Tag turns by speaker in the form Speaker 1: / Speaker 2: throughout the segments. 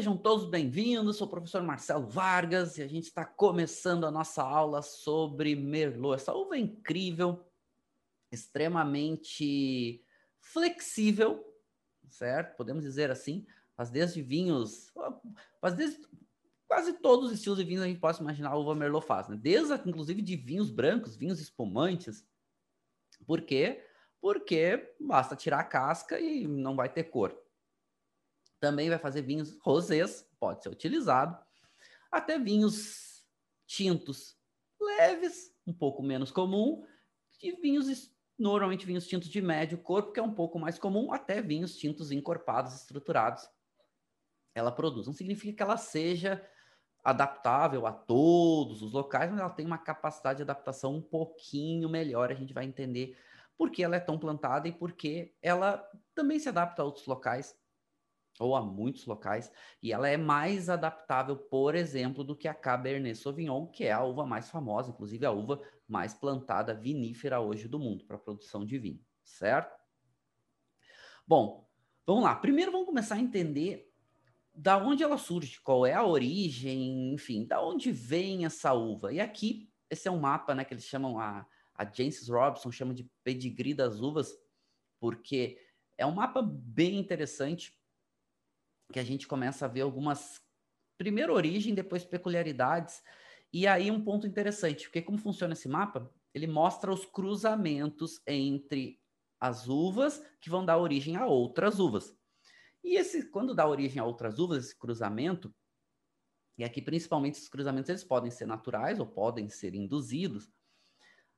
Speaker 1: sejam todos bem-vindos. Sou o professor Marcelo Vargas e a gente está começando a nossa aula sobre Merlot. Essa uva é incrível, extremamente flexível, certo? Podemos dizer assim. Faz desde vinhos, faz desde quase todos os estilos de vinhos a gente pode imaginar a uva Merlot faz, né? Desde, inclusive, de vinhos brancos, vinhos espumantes. Por quê? Porque basta tirar a casca e não vai ter cor. Também vai fazer vinhos rosés, pode ser utilizado. Até vinhos tintos leves, um pouco menos comum, e vinhos normalmente vinhos tintos de médio corpo, que é um pouco mais comum, até vinhos tintos encorpados, estruturados. Ela produz. Não significa que ela seja adaptável a todos os locais, mas ela tem uma capacidade de adaptação um pouquinho melhor. A gente vai entender por que ela é tão plantada e por que ela também se adapta a outros locais ou a muitos locais, e ela é mais adaptável, por exemplo, do que a Cabernet Sauvignon, que é a uva mais famosa, inclusive a uva mais plantada vinífera hoje do mundo para produção de vinho, certo? Bom, vamos lá. Primeiro vamos começar a entender da onde ela surge, qual é a origem, enfim, da onde vem essa uva. E aqui, esse é um mapa, né, que eles chamam a, a Robson chama de pedigree das uvas, porque é um mapa bem interessante que a gente começa a ver algumas, primeiro origem, depois peculiaridades, e aí um ponto interessante, porque como funciona esse mapa? Ele mostra os cruzamentos entre as uvas que vão dar origem a outras uvas. E esse, quando dá origem a outras uvas, esse cruzamento, e aqui principalmente esses cruzamentos eles podem ser naturais ou podem ser induzidos,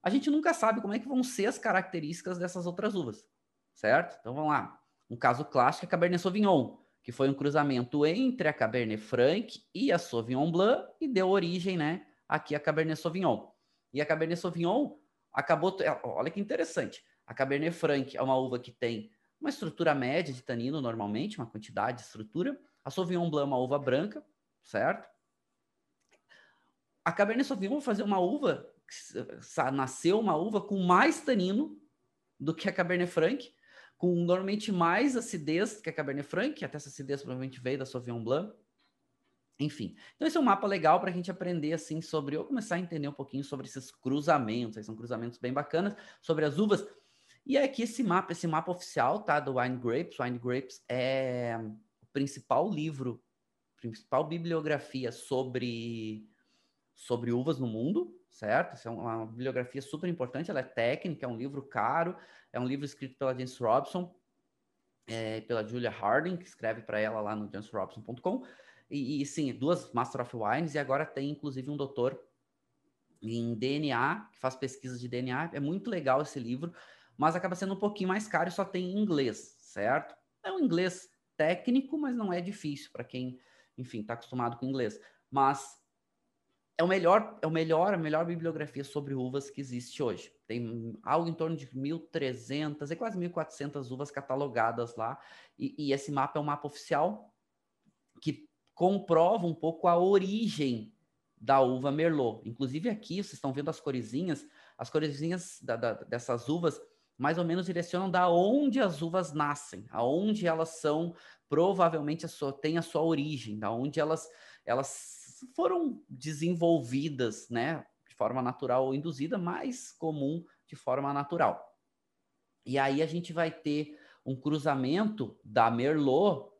Speaker 1: a gente nunca sabe como é que vão ser as características dessas outras uvas, certo? Então vamos lá. Um caso clássico é Cabernet Sauvignon que foi um cruzamento entre a Cabernet Franc e a Sauvignon Blanc e deu origem, né, aqui a Cabernet Sauvignon. E a Cabernet Sauvignon acabou, olha que interessante, a Cabernet Franc é uma uva que tem uma estrutura média de tanino normalmente, uma quantidade de estrutura. A Sauvignon Blanc é uma uva branca, certo? A Cabernet Sauvignon vai fazer uma uva, nasceu uma uva com mais tanino do que a Cabernet Franc, com normalmente mais acidez que a Cabernet Franc, até essa acidez provavelmente veio da Sauvignon Blanc. Enfim, então esse é um mapa legal para a gente aprender assim sobre, ou começar a entender um pouquinho sobre esses cruzamentos, são cruzamentos bem bacanas, sobre as uvas. E é aqui esse mapa, esse mapa oficial, tá, do Wine Grapes. Wine Grapes é o principal livro, principal bibliografia sobre sobre uvas no mundo, certo? Essa é uma bibliografia super importante, ela é técnica, é um livro caro, é um livro escrito pela James Robson, é, pela Julia Harding, que escreve para ela lá no jamesrobson.com. E, e, sim, duas Master of Wines, e agora tem inclusive um doutor em DNA, que faz pesquisas de DNA. É muito legal esse livro, mas acaba sendo um pouquinho mais caro e só tem em inglês, certo? É um inglês técnico, mas não é difícil para quem, enfim, está acostumado com inglês. Mas é o melhor, é o melhor, a melhor bibliografia sobre uvas que existe hoje. Tem algo em torno de 1.300, é quase 1.400 uvas catalogadas lá. E, e, esse mapa é um mapa oficial que comprova um pouco a origem da uva Merlot. Inclusive aqui, vocês estão vendo as coresinhas, as coresinhas da, da, dessas uvas mais ou menos direcionam da onde as uvas nascem, aonde elas são, provavelmente a sua, tem a sua origem, da onde elas, elas foram desenvolvidas, né, de forma natural ou induzida, mais comum de forma natural. E aí a gente vai ter um cruzamento da Merlot,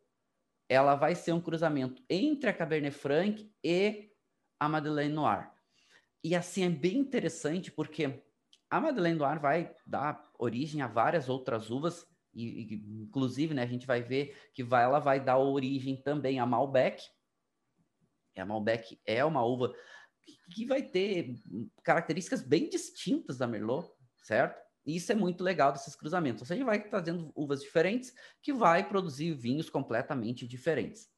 Speaker 1: ela vai ser um cruzamento entre a Cabernet Franc e a Madeleine Noir. E assim é bem interessante porque a Madeleine Noir vai dar origem a várias outras uvas e, inclusive, né, a gente vai ver que vai, ela vai dar origem também a Malbec, a Malbec é uma uva que vai ter características bem distintas da Merlot, certo? E isso é muito legal desses cruzamentos. Ou seja, vai trazendo uvas diferentes que vai produzir vinhos completamente diferentes.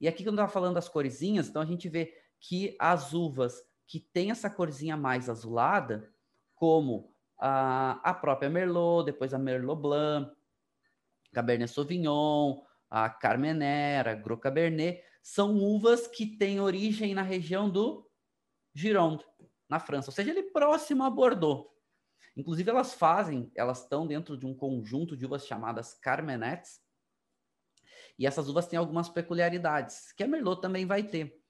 Speaker 1: E aqui, quando eu estava falando das coresinhas, então a gente vê que as uvas que têm essa corzinha mais azulada, como a, a própria Merlot, depois a Merlot Blanc, Cabernet Sauvignon, a Carmenère, a Gros Cabernet, são uvas que têm origem na região do Gironde, na França, ou seja, ele próximo a Bordeaux. Inclusive, elas fazem, elas estão dentro de um conjunto de uvas chamadas Carmenettes. E essas uvas têm algumas peculiaridades que a Merlot também vai ter,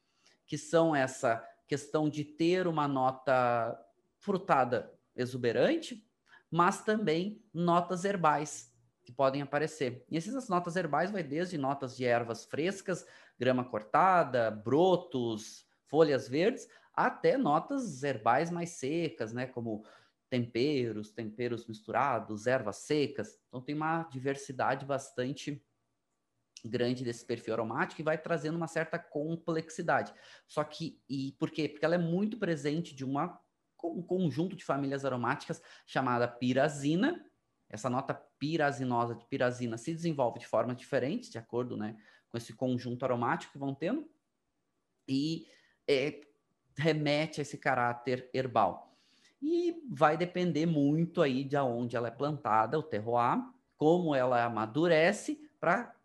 Speaker 1: que são essa questão de ter uma nota frutada exuberante, mas também notas herbais que podem aparecer. E essas notas herbais vai desde notas de ervas frescas, grama cortada, brotos, folhas verdes, até notas herbais mais secas, né, como temperos, temperos misturados, ervas secas. Então tem uma diversidade bastante grande desse perfil aromático e vai trazendo uma certa complexidade. Só que e por quê? Porque ela é muito presente de uma um conjunto de famílias aromáticas chamada pirazina. Essa nota pirazinosa de pirazina se desenvolve de formas diferentes, de acordo né, com esse conjunto aromático que vão tendo, e é, remete a esse caráter herbal. E vai depender muito aí de onde ela é plantada, o terroir, como ela amadurece, para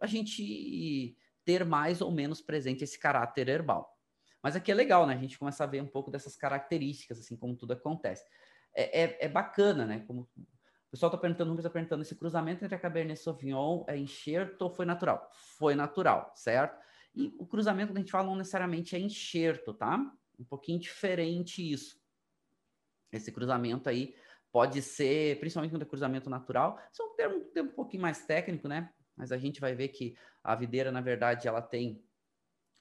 Speaker 1: a gente ter mais ou menos presente esse caráter herbal. Mas aqui é legal, né? A gente começa a ver um pouco dessas características, assim como tudo acontece. É, é, é bacana, né? Como pessoal está perguntando, o está perguntando, esse cruzamento entre a Cabernet Sauvignon é enxerto ou foi natural? Foi natural, certo? E o cruzamento que a gente fala não necessariamente é enxerto, tá? Um pouquinho diferente isso. Esse cruzamento aí pode ser, principalmente quando é cruzamento natural, isso é um termo, um termo um pouquinho mais técnico, né? Mas a gente vai ver que a videira, na verdade, ela tem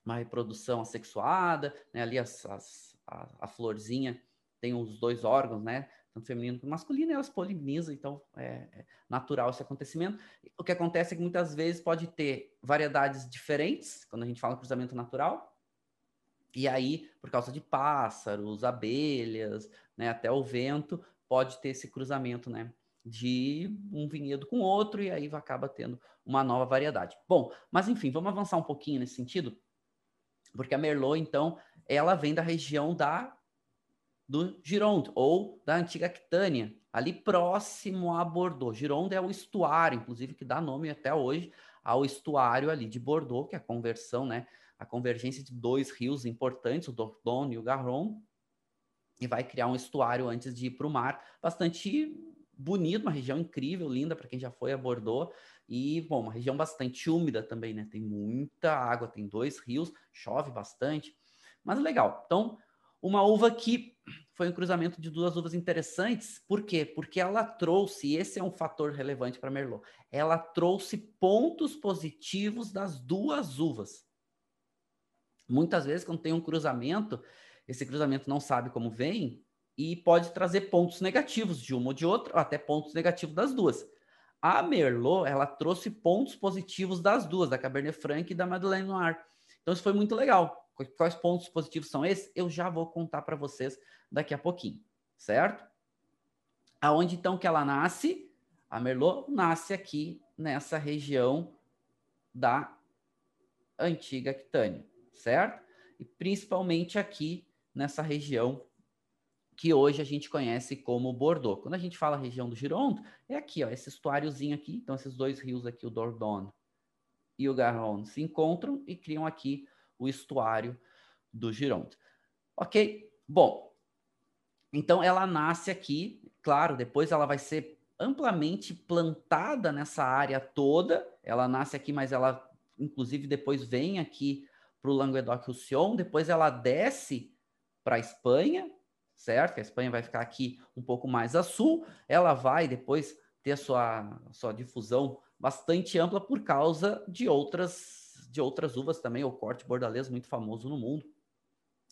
Speaker 1: uma reprodução assexuada, né? Ali as, as, a, a, florzinha tem os dois órgãos, né? Tanto feminino quanto masculino, elas polinizam, então é, é natural esse acontecimento. O que acontece é que muitas vezes pode ter variedades diferentes, quando a gente fala cruzamento natural, e aí, por causa de pássaros, abelhas, né, até o vento, pode ter esse cruzamento, né, de um vinhedo com outro e aí acaba tendo uma nova variedade. Bom, mas enfim, vamos avançar um pouquinho nesse sentido, porque a Merlot, então, ela vem da região da do Gironde ou da antiga Aquitânia, ali próximo a Bordeaux. Gironde é o estuário, inclusive, que dá nome até hoje ao estuário ali de Bordeaux, que é a conversão, né, a convergência de dois rios importantes, o Dordogne e o Garonne, e vai criar um estuário antes de ir para o mar, bastante bonito, uma região incrível, linda para quem já foi a Bordeaux, e, bom, uma região bastante úmida também, né? Tem muita água, tem dois rios, chove bastante, mas legal. Então, uma uva que foi um cruzamento de duas uvas interessantes, por quê? Porque ela trouxe, esse é um fator relevante para Merlot, ela trouxe pontos positivos das duas uvas. Muitas vezes, quando tem um cruzamento, esse cruzamento não sabe como vem e pode trazer pontos negativos de uma ou de outra, ou até pontos negativos das duas. A Merlot, ela trouxe pontos positivos das duas, da Cabernet Franc e da Madeleine Noir. Então, isso foi muito legal. Quais pontos positivos são esses? Eu já vou contar para vocês daqui a pouquinho, certo? Aonde então que ela nasce? A Merlot nasce aqui nessa região da antiga Aquitânia certo? E principalmente aqui nessa região que hoje a gente conhece como Bordeaux. Quando a gente fala região do Gironde, é aqui, ó, esse estuáriozinho aqui. Então, esses dois rios aqui, o Dordogne e o Garonne, se encontram e criam aqui o estuário do Gironde. Ok? Bom, então ela nasce aqui, claro, depois ela vai ser amplamente plantada nessa área toda. Ela nasce aqui, mas ela, inclusive, depois vem aqui para o Languedoc-Roussillon, depois ela desce para a Espanha, certo? A Espanha vai ficar aqui um pouco mais a sul, ela vai depois ter sua, sua difusão bastante ampla por causa de outras de outras uvas também, o corte bordalês muito famoso no mundo.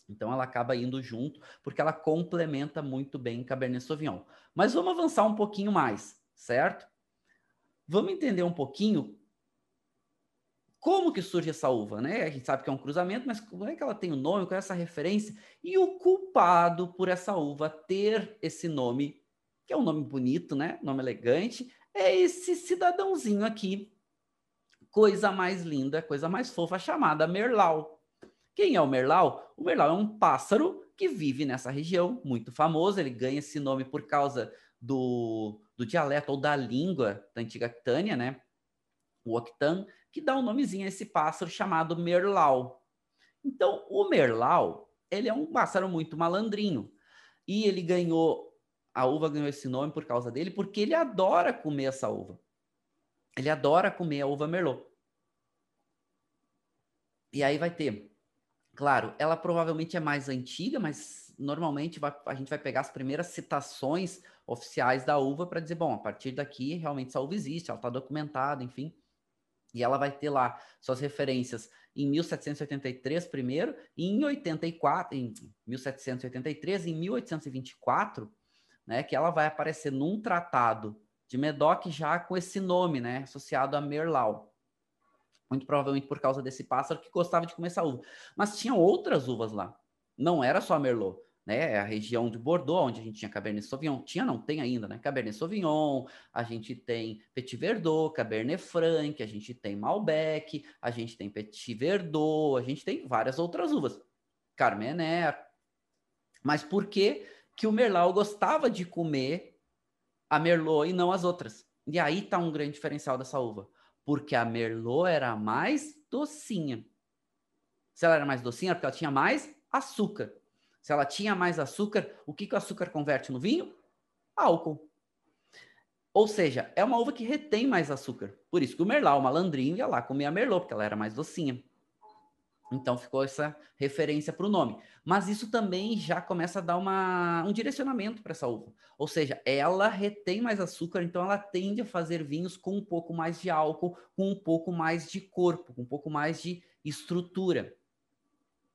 Speaker 1: Então ela acaba indo junto, porque ela complementa muito bem Cabernet Sauvignon. Mas vamos avançar um pouquinho mais, certo? Vamos entender um pouquinho como que surge essa uva, né? A gente sabe que é um cruzamento, mas como é que ela tem o um nome, qual é essa referência? E o culpado por essa uva ter esse nome, que é um nome bonito, né? Nome elegante, é esse cidadãozinho aqui. Coisa mais linda, coisa mais fofa, chamada Merlau. Quem é o Merlau? O Merlau é um pássaro que vive nessa região, muito famoso. Ele ganha esse nome por causa do, do dialeto ou da língua da antiga Tânia, né? O Octan, que dá um nomezinho a esse pássaro chamado merlau. Então, o merlau, ele é um pássaro muito malandrinho. E ele ganhou, a uva ganhou esse nome por causa dele, porque ele adora comer essa uva. Ele adora comer a uva merlot. E aí vai ter, claro, ela provavelmente é mais antiga, mas normalmente vai, a gente vai pegar as primeiras citações oficiais da uva para dizer, bom, a partir daqui realmente essa uva existe, ela está documentada, enfim. E ela vai ter lá suas referências em 1783 primeiro, e em 84, em 1783, em 1824, né, que ela vai aparecer num tratado de Medoc já com esse nome, né, associado a Merlau. Muito provavelmente por causa desse pássaro que gostava de comer essa uva. Mas tinha outras uvas lá. Não era só Merlot né? É a região de Bordeaux, onde a gente tinha Cabernet Sauvignon. Tinha, não, tem ainda, né? Cabernet Sauvignon, a gente tem Petit Verdot, Cabernet Franc, a gente tem Malbec, a gente tem Petit Verdot, a gente tem várias outras uvas. Carmener. Mas por que que o Merlot gostava de comer a Merlot e não as outras? E aí tá um grande diferencial dessa uva. Porque a Merlot era mais docinha. Se ela era mais docinha, porque ela tinha mais açúcar. Se ela tinha mais açúcar, o que, que o açúcar converte no vinho? Álcool. Ou seja, é uma uva que retém mais açúcar. Por isso que o Merlot, o malandrinho, ia lá comer a Merlot, porque ela era mais docinha. Então ficou essa referência para o nome. Mas isso também já começa a dar uma, um direcionamento para essa uva. Ou seja, ela retém mais açúcar, então ela tende a fazer vinhos com um pouco mais de álcool, com um pouco mais de corpo, com um pouco mais de estrutura.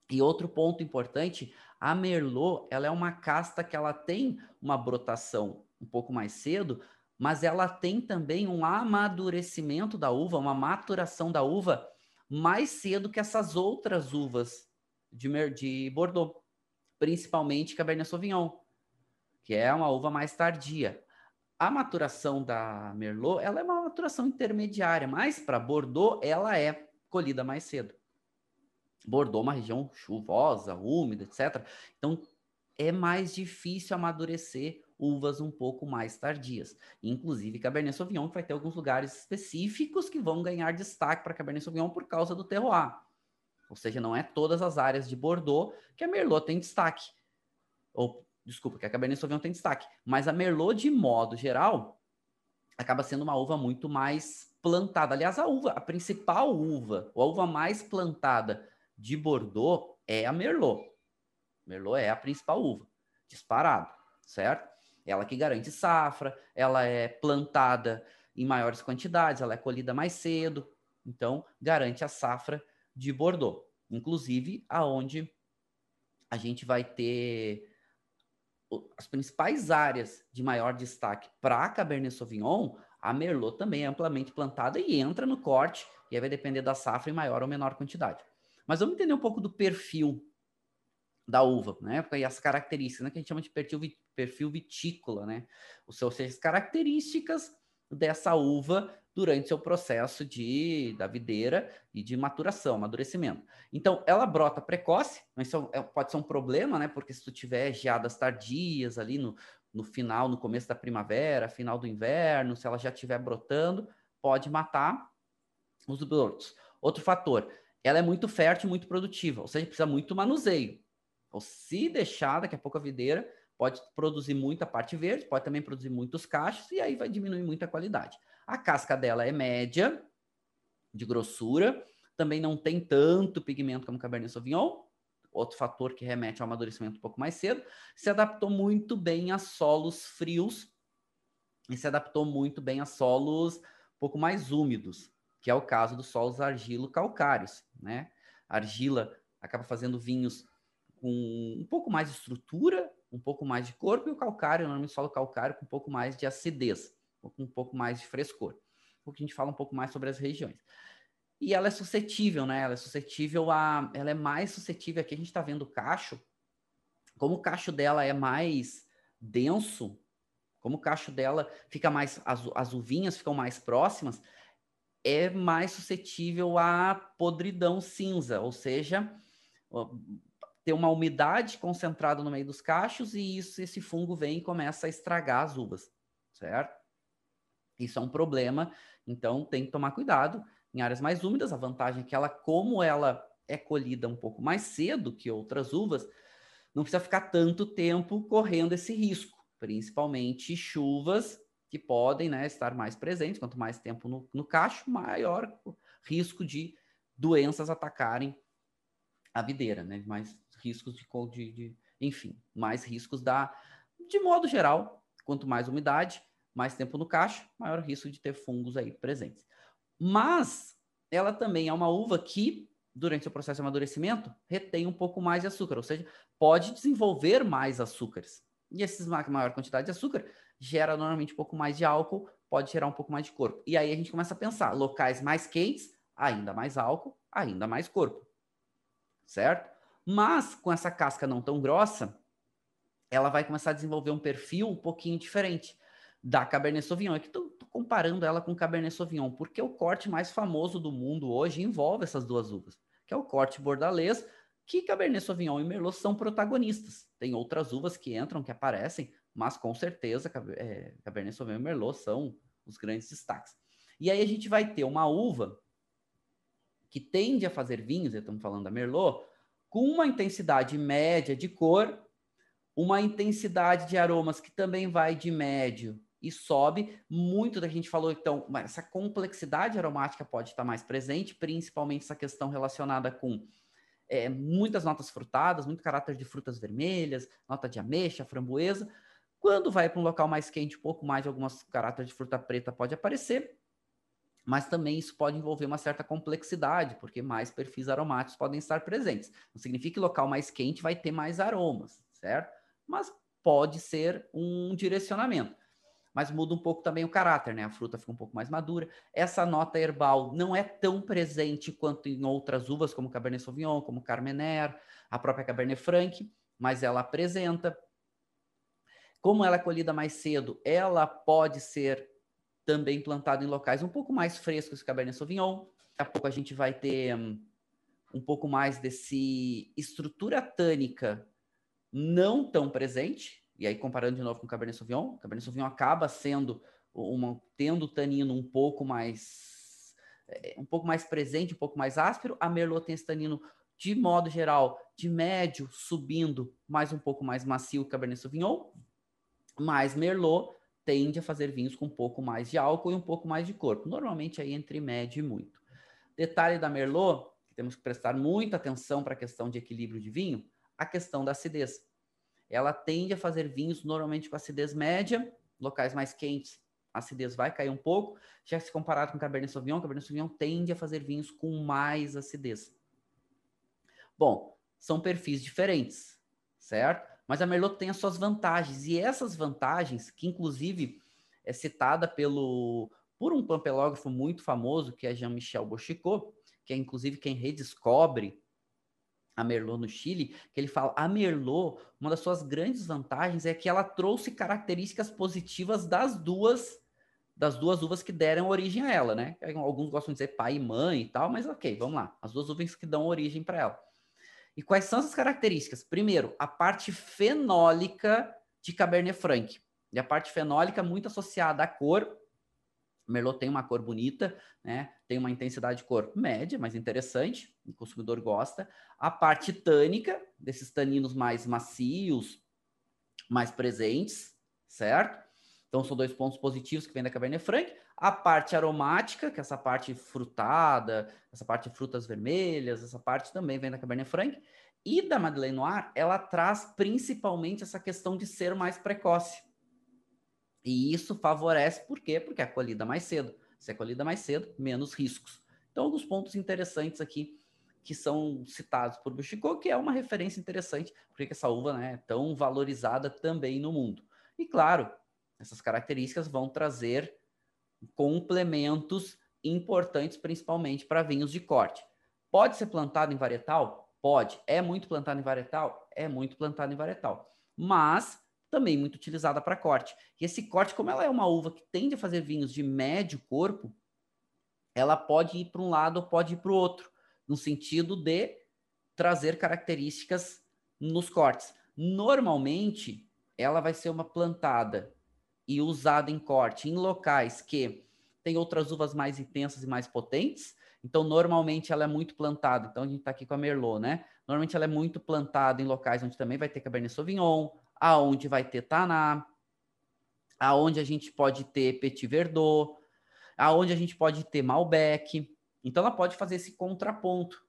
Speaker 1: E outro ponto importante, a Merlot, ela é uma casta que ela tem uma brotação um pouco mais cedo, mas ela tem também um amadurecimento da uva, uma maturação da uva mais cedo que essas outras uvas de, de Bordeaux, principalmente Cabernet Sauvignon, que é uma uva mais tardia. A maturação da Merlot, ela é uma maturação intermediária, mas para Bordeaux ela é colhida mais cedo. Bordeaux é uma região chuvosa, úmida, etc. Então, é mais difícil amadurecer uvas um pouco mais tardias. Inclusive Cabernet Sauvignon, que vai ter alguns lugares específicos que vão ganhar destaque para Cabernet Sauvignon por causa do terroir. Ou seja, não é todas as áreas de Bordeaux que a Merlot tem destaque. Ou, desculpa, que a Cabernet Sauvignon tem destaque. Mas a Merlot, de modo geral, acaba sendo uma uva muito mais plantada. Aliás, a uva, a principal uva, ou a uva mais plantada de Bordeaux é a Merlot. Merlot é a principal uva, disparado, certo? Ela que garante safra, ela é plantada em maiores quantidades, ela é colhida mais cedo, então garante a safra de Bordeaux. Inclusive, aonde a gente vai ter as principais áreas de maior destaque para a Cabernet Sauvignon, a Merlot também é amplamente plantada e entra no corte, e aí vai depender da safra em maior ou menor quantidade. Mas vamos entender um pouco do perfil da uva, né? E as características, né? Que a gente chama de perfil, perfil vitícola, né? Os seus, as características dessa uva durante seu processo de da videira e de maturação, amadurecimento. Então, ela brota precoce, isso é, pode ser um problema, né? Porque se tu tiver geadas tardias ali no, no final, no começo da primavera, final do inverno, se ela já estiver brotando, pode matar os brotos. Outro fator, ela é muito fértil, muito produtiva, ou seja, precisa muito manuseio. Ou se deixar, daqui a pouco a videira pode produzir muita parte verde, pode também produzir muitos cachos, e aí vai diminuir muito a qualidade. A casca dela é média, de grossura, também não tem tanto pigmento como Cabernet Sauvignon, outro fator que remete ao amadurecimento um pouco mais cedo, se adaptou muito bem a solos frios e se adaptou muito bem a solos um pouco mais úmidos que é o caso dos solos argilo-calcários, né? Argila acaba fazendo vinhos com um pouco mais de estrutura, um pouco mais de corpo, e o calcário, normalmente solo calcário, com um pouco mais de acidez, com um pouco mais de frescor. Porque a gente fala um pouco mais sobre as regiões. E ela é suscetível, né? Ela é suscetível a. Ela é mais suscetível. Aqui a gente está vendo o cacho. Como o cacho dela é mais denso, como o cacho dela fica mais. As, as uvinhas ficam mais próximas, é mais suscetível à podridão cinza, ou seja, ter uma umidade concentrada no meio dos cachos e isso, esse fungo vem e começa a estragar as uvas, certo? Isso é um problema, então tem que tomar cuidado. Em áreas mais úmidas, a vantagem é que ela, como ela é colhida um pouco mais cedo que outras uvas, não precisa ficar tanto tempo correndo esse risco, principalmente chuvas que podem né, estar mais presentes. Quanto mais tempo no, no cacho, maior risco de doenças atacarem a videira, né? Mais riscos de, de, de enfim, mais riscos da, de modo geral, quanto mais umidade, mais tempo no caixa, maior risco de ter fungos aí presentes. Mas ela também é uma uva que, durante o processo de amadurecimento, retém um pouco mais de açúcar, ou seja, pode desenvolver mais açúcares. E essa maior quantidade de açúcar gera normalmente um pouco mais de álcool, pode gerar um pouco mais de corpo. E aí a gente começa a pensar, locais mais quentes, ainda mais álcool, ainda mais corpo. Certo? Mas com essa casca não tão grossa, ela vai começar a desenvolver um perfil um pouquinho diferente da Cabernet Sauvignon. É que estou comparando ela com Cabernet Sauvignon, porque o corte mais famoso do mundo hoje envolve essas duas uvas, que é o corte bordalês, que Cabernet Sauvignon e Merlot são protagonistas. Tem outras uvas que entram, que aparecem, mas com certeza é, Cabernet Sauvignon e Merlot são os grandes destaques. E aí a gente vai ter uma uva que tende a fazer vinhos, estamos falando da Merlot, com uma intensidade média de cor, uma intensidade de aromas que também vai de médio e sobe. Muito da gente falou, então, essa complexidade aromática pode estar mais presente, principalmente essa questão relacionada com é, muitas notas frutadas, muito caráter de frutas vermelhas, nota de ameixa, framboesa. Quando vai para um local mais quente, um pouco mais de algumas caráter de fruta preta pode aparecer, mas também isso pode envolver uma certa complexidade, porque mais perfis aromáticos podem estar presentes. Não significa que local mais quente vai ter mais aromas, certo? Mas pode ser um direcionamento mas muda um pouco também o caráter, né? A fruta fica um pouco mais madura. Essa nota herbal não é tão presente quanto em outras uvas, como Cabernet Sauvignon, como Carmener, a própria Cabernet Franc, mas ela apresenta. Como ela é colhida mais cedo, ela pode ser também plantada em locais um pouco mais frescos que Cabernet Sauvignon. Daqui a pouco a gente vai ter um, um pouco mais desse estrutura tânica não tão presente, e aí, comparando de novo com Cabernet Sauvignon, Cabernet Sauvignon acaba sendo uma, tendo o tanino um pouco mais é, um pouco mais presente, um pouco mais áspero. A Merlot tem esse tanino, de modo geral, de médio, subindo, mais um pouco mais macio que Cabernet Sauvignon. Mas Merlot tende a fazer vinhos com um pouco mais de álcool e um pouco mais de corpo. Normalmente aí entre médio e muito. Detalhe da Merlot, que temos que prestar muita atenção para a questão de equilíbrio de vinho, a questão da acidez ela tende a fazer vinhos normalmente com acidez média, locais mais quentes, a acidez vai cair um pouco. Já se comparado com Cabernet Sauvignon, Cabernet Sauvignon tende a fazer vinhos com mais acidez. Bom, são perfis diferentes, certo? Mas a Merlot tem as suas vantagens, e essas vantagens, que inclusive é citada pelo por um pampelógrafo muito famoso, que é Jean-Michel Bochicot, que é inclusive quem redescobre a Merlot no Chile, que ele fala, a Merlot, uma das suas grandes vantagens é que ela trouxe características positivas das duas das duas uvas que deram origem a ela, né? Alguns gostam de dizer pai e mãe e tal, mas ok, vamos lá. As duas uvas que dão origem para ela. E quais são essas características? Primeiro, a parte fenólica de Cabernet Franc. E a parte fenólica muito associada à cor, Merlot tem uma cor bonita, né? Tem uma intensidade de cor média, mas interessante, o consumidor gosta. A parte tânica, desses taninos mais macios, mais presentes, certo? Então são dois pontos positivos que vem da Cabernet Franc. A parte aromática, que é essa parte frutada, essa parte de frutas vermelhas, essa parte também vem da Cabernet Franc. E da Madeleine Noir, ela traz principalmente essa questão de ser mais precoce. E isso favorece, por quê? Porque é colhida mais cedo. Se é colhida mais cedo, menos riscos. Então, alguns pontos interessantes aqui que são citados por Bushiko, que é uma referência interessante, porque essa uva né, é tão valorizada também no mundo. E claro, essas características vão trazer complementos importantes, principalmente para vinhos de corte. Pode ser plantado em varietal? Pode. É muito plantado em varietal? É muito plantado em varietal. Mas também muito utilizada para corte. E esse corte, como ela é uma uva que tende a fazer vinhos de médio corpo, ela pode ir para um lado ou pode ir para o outro, no sentido de trazer características nos cortes. Normalmente, ela vai ser uma plantada e usada em corte em locais que tem outras uvas mais intensas e mais potentes. Então, normalmente ela é muito plantada. Então, a gente está aqui com a Merlot, né? Normalmente ela é muito plantada em locais onde também vai ter Cabernet Sauvignon, aonde vai ter Taná, aonde a gente pode ter Petit Verdot, aonde a gente pode ter Malbec. Então ela pode fazer esse contraponto.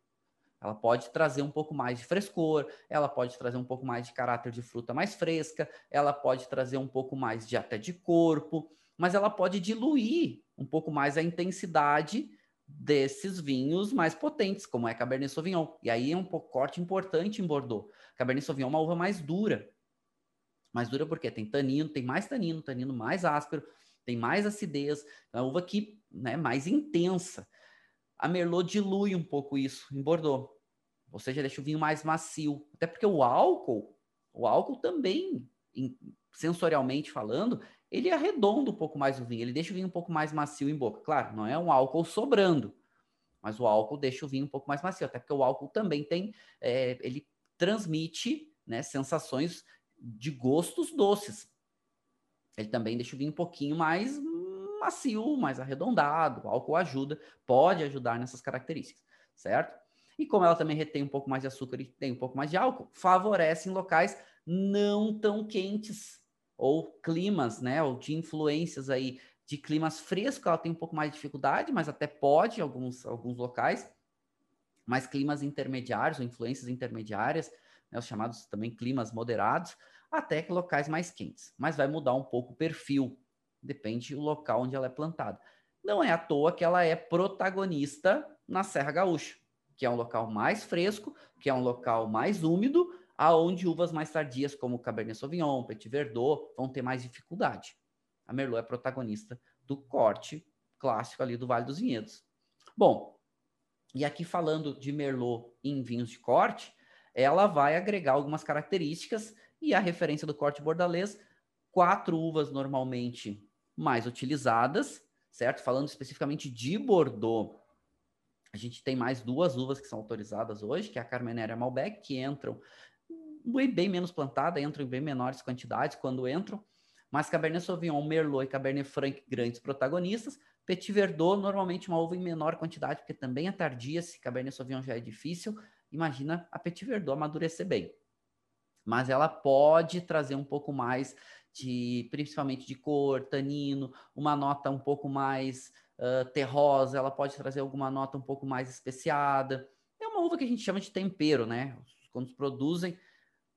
Speaker 1: Ela pode trazer um pouco mais de frescor, ela pode trazer um pouco mais de caráter de fruta mais fresca, ela pode trazer um pouco mais de até de corpo, mas ela pode diluir um pouco mais a intensidade desses vinhos mais potentes, como é Cabernet Sauvignon. E aí é um corte importante em Bordeaux. Cabernet Sauvignon é uma uva mais dura. Mais dura porque tem tanino, tem mais tanino, tanino mais áspero, tem mais acidez. É uma uva que é né, mais intensa a Merlot dilui um pouco isso em Bordeaux. Ou seja, deixa o vinho mais macio. Até porque o álcool, o álcool também, sensorialmente falando, ele arredonda um pouco mais o vinho, ele deixa o vinho um pouco mais macio em boca. Claro, não é um álcool sobrando, mas o álcool deixa o vinho um pouco mais macio, até porque o álcool também tem, é, ele transmite né, sensações de gostos doces. Ele também deixa o vinho um pouquinho mais macio, mais arredondado. O álcool ajuda, pode ajudar nessas características, certo? E como ela também retém um pouco mais de açúcar e tem um pouco mais de álcool, favorece em locais não tão quentes ou climas, né, ou de influências aí de climas frescos, ela tem um pouco mais de dificuldade, mas até pode em alguns, alguns locais, mas climas intermediários ou influências intermediárias, né, os chamados também climas moderados, até locais mais quentes. Mas vai mudar um pouco o perfil Depende do local onde ela é plantada. Não é à toa que ela é protagonista na Serra Gaúcha, que é um local mais fresco, que é um local mais úmido, aonde uvas mais tardias, como Cabernet Sauvignon, Petit Verdot, vão ter mais dificuldade. A Merlot é protagonista do corte clássico ali do Vale dos Vinhedos. Bom, e aqui falando de Merlot em vinhos de corte, ela vai agregar algumas características e a referência do corte bordalês, quatro uvas normalmente mais utilizadas, certo? Falando especificamente de Bordeaux, a gente tem mais duas uvas que são autorizadas hoje, que é a Carmenère e a Malbec, que entram bem menos plantada, entram em bem menores quantidades quando entram, mas Cabernet Sauvignon, Merlot e Cabernet Franc grandes protagonistas. Petit Verdot, normalmente uma uva em menor quantidade, porque também é tardia, se Cabernet Sauvignon já é difícil, imagina a Petit Verdot amadurecer bem. Mas ela pode trazer um pouco mais de principalmente de cor, tanino, uma nota um pouco mais uh, terrosa, ela pode trazer alguma nota um pouco mais especiada. É uma uva que a gente chama de tempero, né? Quando produzem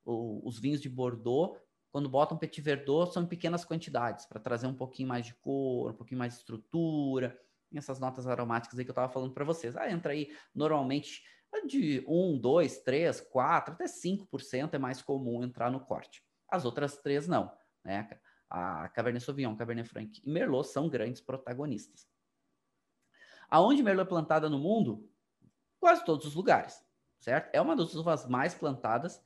Speaker 1: o, os vinhos de Bordeaux, quando botam Petit Verdot, são em pequenas quantidades, para trazer um pouquinho mais de cor, um pouquinho mais de estrutura, essas notas aromáticas aí que eu estava falando para vocês. Ah, entra aí normalmente de 1, 2, 3, 4, até 5% é mais comum entrar no corte. As outras três não né? A Cabernet Sauvignon, Cabernet Franc e Merlot são grandes protagonistas. Aonde Merlot é plantada no mundo? Quase todos os lugares, certo? É uma das uvas mais plantadas.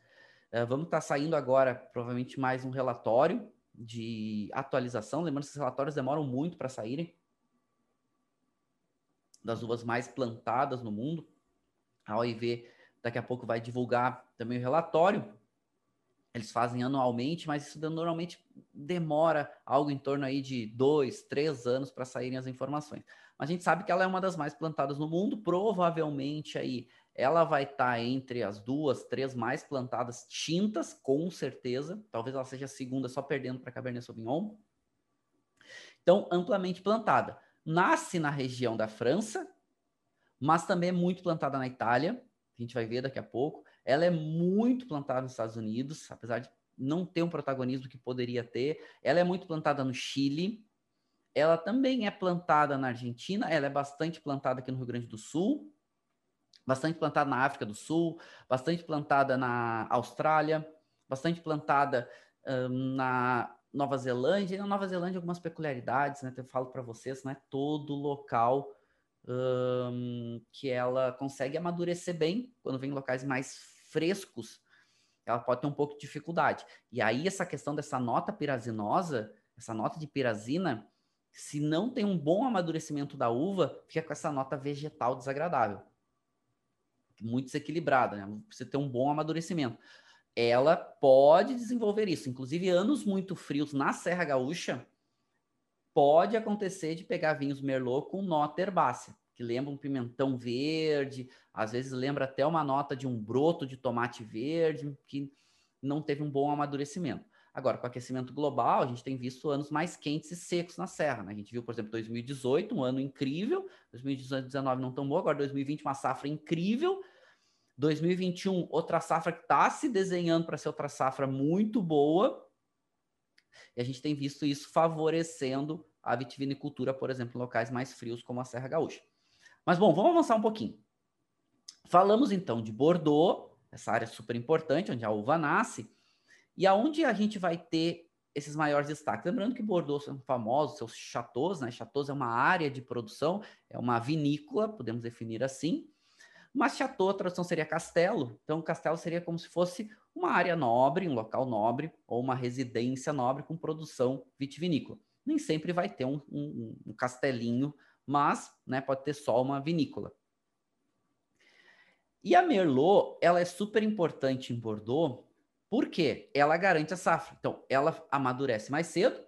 Speaker 1: Uh, vamos estar tá saindo agora, provavelmente, mais um relatório de atualização. Lembrando que esses relatórios demoram muito para saírem. Das uvas mais plantadas no mundo. A OIV daqui a pouco vai divulgar também o relatório eles fazem anualmente, mas isso normalmente demora algo em torno aí de dois, três anos para saírem as informações. A gente sabe que ela é uma das mais plantadas no mundo, provavelmente aí ela vai estar tá entre as duas, três mais plantadas tintas, com certeza. Talvez ela seja a segunda, só perdendo para Cabernet Sauvignon. Então, amplamente plantada. Nasce na região da França, mas também é muito plantada na Itália. A gente vai ver daqui a pouco. Ela é muito plantada nos Estados Unidos, apesar de não ter um protagonismo que poderia ter. Ela é muito plantada no Chile. Ela também é plantada na Argentina. Ela é bastante plantada aqui no Rio Grande do Sul. Bastante plantada na África do Sul. Bastante plantada na Austrália. Bastante plantada um, na Nova Zelândia. E na Nova Zelândia, algumas peculiaridades, né? Eu falo para vocês, né? Todo local um, que ela consegue amadurecer bem quando vem em locais mais frescos, ela pode ter um pouco de dificuldade. E aí, essa questão dessa nota pirazinosa, essa nota de pirazina, se não tem um bom amadurecimento da uva, fica com essa nota vegetal desagradável. Muito desequilibrada, né? Precisa ter um bom amadurecimento. Ela pode desenvolver isso. Inclusive, anos muito frios na Serra Gaúcha, pode acontecer de pegar vinhos Merlot com nota herbácea que lembra um pimentão verde, às vezes lembra até uma nota de um broto de tomate verde, que não teve um bom amadurecimento. Agora, com aquecimento global, a gente tem visto anos mais quentes e secos na Serra. Né? A gente viu, por exemplo, 2018, um ano incrível, 2019 não tão bom, agora 2020 uma safra incrível, 2021, outra safra que está se desenhando para ser outra safra muito boa. E a gente tem visto isso favorecendo a vitivinicultura, por exemplo, em locais mais frios como a Serra Gaúcha. Mas bom, vamos avançar um pouquinho. Falamos então de Bordeaux, essa área super importante, onde a uva nasce, e aonde a gente vai ter esses maiores destaques. Lembrando que Bordeaux são famosos, seus chateaus, né? Chateaus é uma área de produção, é uma vinícola, podemos definir assim. Mas chateau, a tradução seria castelo. Então, castelo seria como se fosse uma área nobre, um local nobre, ou uma residência nobre com produção vitivinícola. Nem sempre vai ter um, um, um castelinho, mas né, pode ter só uma vinícola. E a Merlot, ela é super importante em Bordeaux, porque ela garante a safra. Então, ela amadurece mais cedo,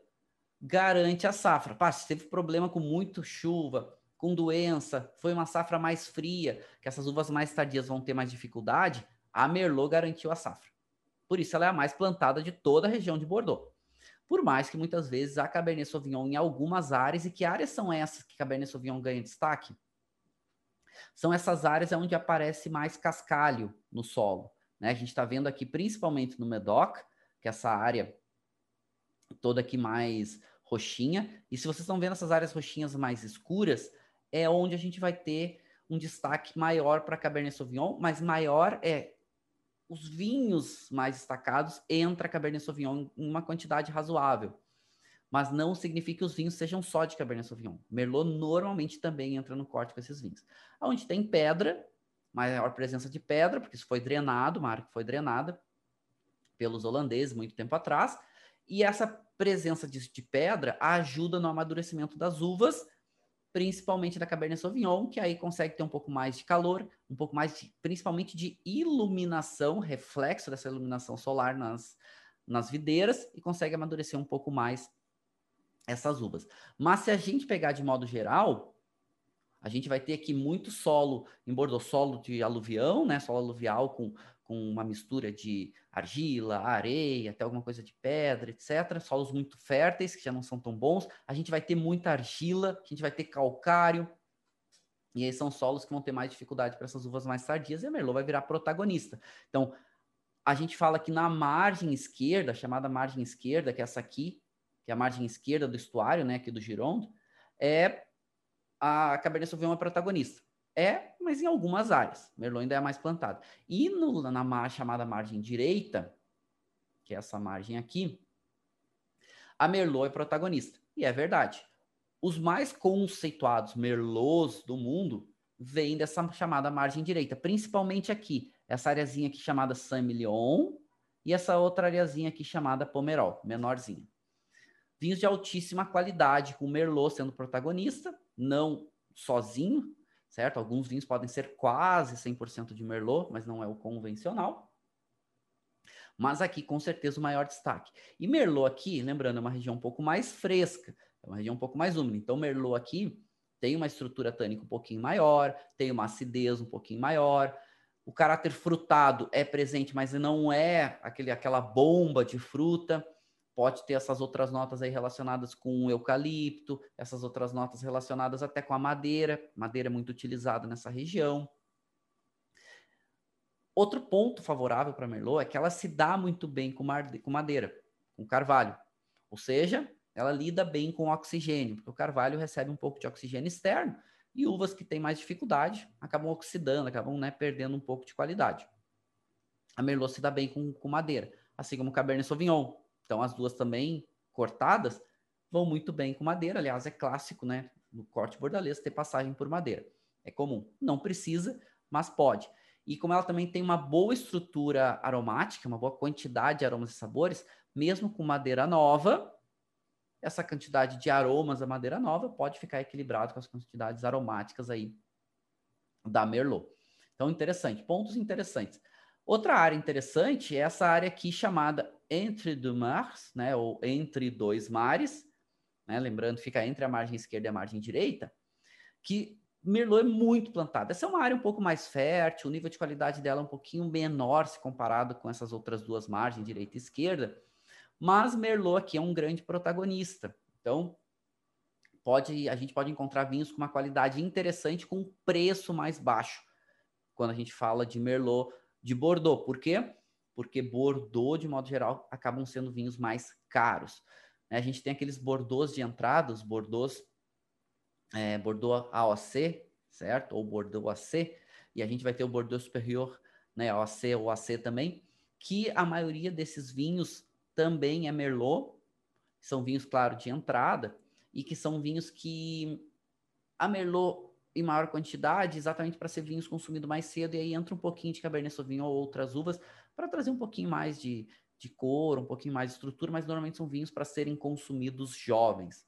Speaker 1: garante a safra. Pá, se teve problema com muito chuva, com doença, foi uma safra mais fria, que essas uvas mais tardias vão ter mais dificuldade, a Merlot garantiu a safra. Por isso ela é a mais plantada de toda a região de Bordeaux. Por mais que muitas vezes há Cabernet Sauvignon em algumas áreas, e que áreas são essas que Cabernet Sauvignon ganha destaque? São essas áreas onde aparece mais cascalho no solo. Né? A gente está vendo aqui principalmente no Medoc, que é essa área toda aqui mais roxinha. E se vocês estão vendo essas áreas roxinhas mais escuras, é onde a gente vai ter um destaque maior para Cabernet Sauvignon, mas maior é os vinhos mais destacados entra Cabernet Sauvignon em uma quantidade razoável. Mas não significa que os vinhos sejam só de Cabernet Sauvignon. Merlot normalmente também entra no corte com esses vinhos. Onde tem pedra, maior presença de pedra, porque isso foi drenado, uma área que foi drenada pelos holandeses muito tempo atrás. E essa presença de, de pedra ajuda no amadurecimento das uvas principalmente da Cabernet Sauvignon, que aí consegue ter um pouco mais de calor, um pouco mais, de, principalmente de iluminação, reflexo dessa iluminação solar nas, nas videiras e consegue amadurecer um pouco mais essas uvas. Mas se a gente pegar de modo geral, a gente vai ter aqui muito solo em Bordeaux, solo de aluvião, né, solo aluvial com com uma mistura de argila, areia, até alguma coisa de pedra, etc. Solos muito férteis, que já não são tão bons. A gente vai ter muita argila, a gente vai ter calcário. E aí são solos que vão ter mais dificuldade para essas uvas mais tardias e a Merlot vai virar protagonista. Então, a gente fala que na margem esquerda, chamada margem esquerda, que é essa aqui, que é a margem esquerda do estuário, né, aqui do Gironde, é a Cabernet Sauvignon é protagonista. É, mas em algumas áreas. Merlot ainda é mais plantado. E no, na chamada margem direita, que é essa margem aqui, a Merlot é protagonista. E é verdade. Os mais conceituados Merlots do mundo vêm dessa chamada margem direita, principalmente aqui, essa areazinha aqui chamada Saint-Emilion e essa outra areazinha aqui chamada Pomerol, menorzinha. Vinhos de altíssima qualidade, com Merlot sendo protagonista, não sozinho, certo? Alguns vinhos podem ser quase 100% de Merlot, mas não é o convencional. Mas aqui, com certeza, o maior destaque. E Merlot aqui, lembrando, é uma região um pouco mais fresca, é uma região um pouco mais úmida. Então, Merlot aqui tem uma estrutura tânica um pouquinho maior, tem uma acidez um pouquinho maior. O caráter frutado é presente, mas não é aquele, aquela bomba de fruta pode ter essas outras notas aí relacionadas com o eucalipto, essas outras notas relacionadas até com a madeira. Madeira é muito utilizada nessa região. Outro ponto favorável para Merlot é que ela se dá muito bem com, madeira, com carvalho. Ou seja, ela lida bem com oxigênio, porque o carvalho recebe um pouco de oxigênio externo e uvas que têm mais dificuldade acabam oxidando, acabam né, perdendo um pouco de qualidade. A Merlot se dá bem com, com madeira, assim como o Cabernet Sauvignon, então, as duas também cortadas vão muito bem com madeira. Aliás, é clássico, né? No corte bordalês ter passagem por madeira. É comum. Não precisa, mas pode. E como ela também tem uma boa estrutura aromática, uma boa quantidade de aromas e sabores, mesmo com madeira nova, essa quantidade de aromas da madeira nova pode ficar equilibrado com as quantidades aromáticas aí da Merlot. Então, interessante. Pontos interessantes. Outra área interessante é essa área aqui chamada Entre deux Mars, né, ou Entre Dois Mares, né, lembrando, fica entre a margem esquerda e a margem direita, que Merlot é muito plantada. Essa é uma área um pouco mais fértil, o nível de qualidade dela é um pouquinho menor se comparado com essas outras duas margens, direita e esquerda, mas Merlot aqui é um grande protagonista. Então, pode, a gente pode encontrar vinhos com uma qualidade interessante com um preço mais baixo. quando a gente fala de Merlot de Bordeaux. Por quê? Porque Bordeaux, de modo geral, acabam sendo vinhos mais caros. Né? A gente tem aqueles Bordeaux de entrada, os Bordeaux, é, Bordeaux AOC, certo? Ou Bordeaux AC, e a gente vai ter o Bordeaux Superior, né? AOC ou AC também, que a maioria desses vinhos também é Merlot, são vinhos, claro, de entrada, e que são vinhos que a Merlot em maior quantidade, exatamente para ser vinhos consumidos mais cedo, e aí entra um pouquinho de Cabernet Sauvignon ou outras uvas, para trazer um pouquinho mais de, de cor, um pouquinho mais de estrutura, mas normalmente são vinhos para serem consumidos jovens.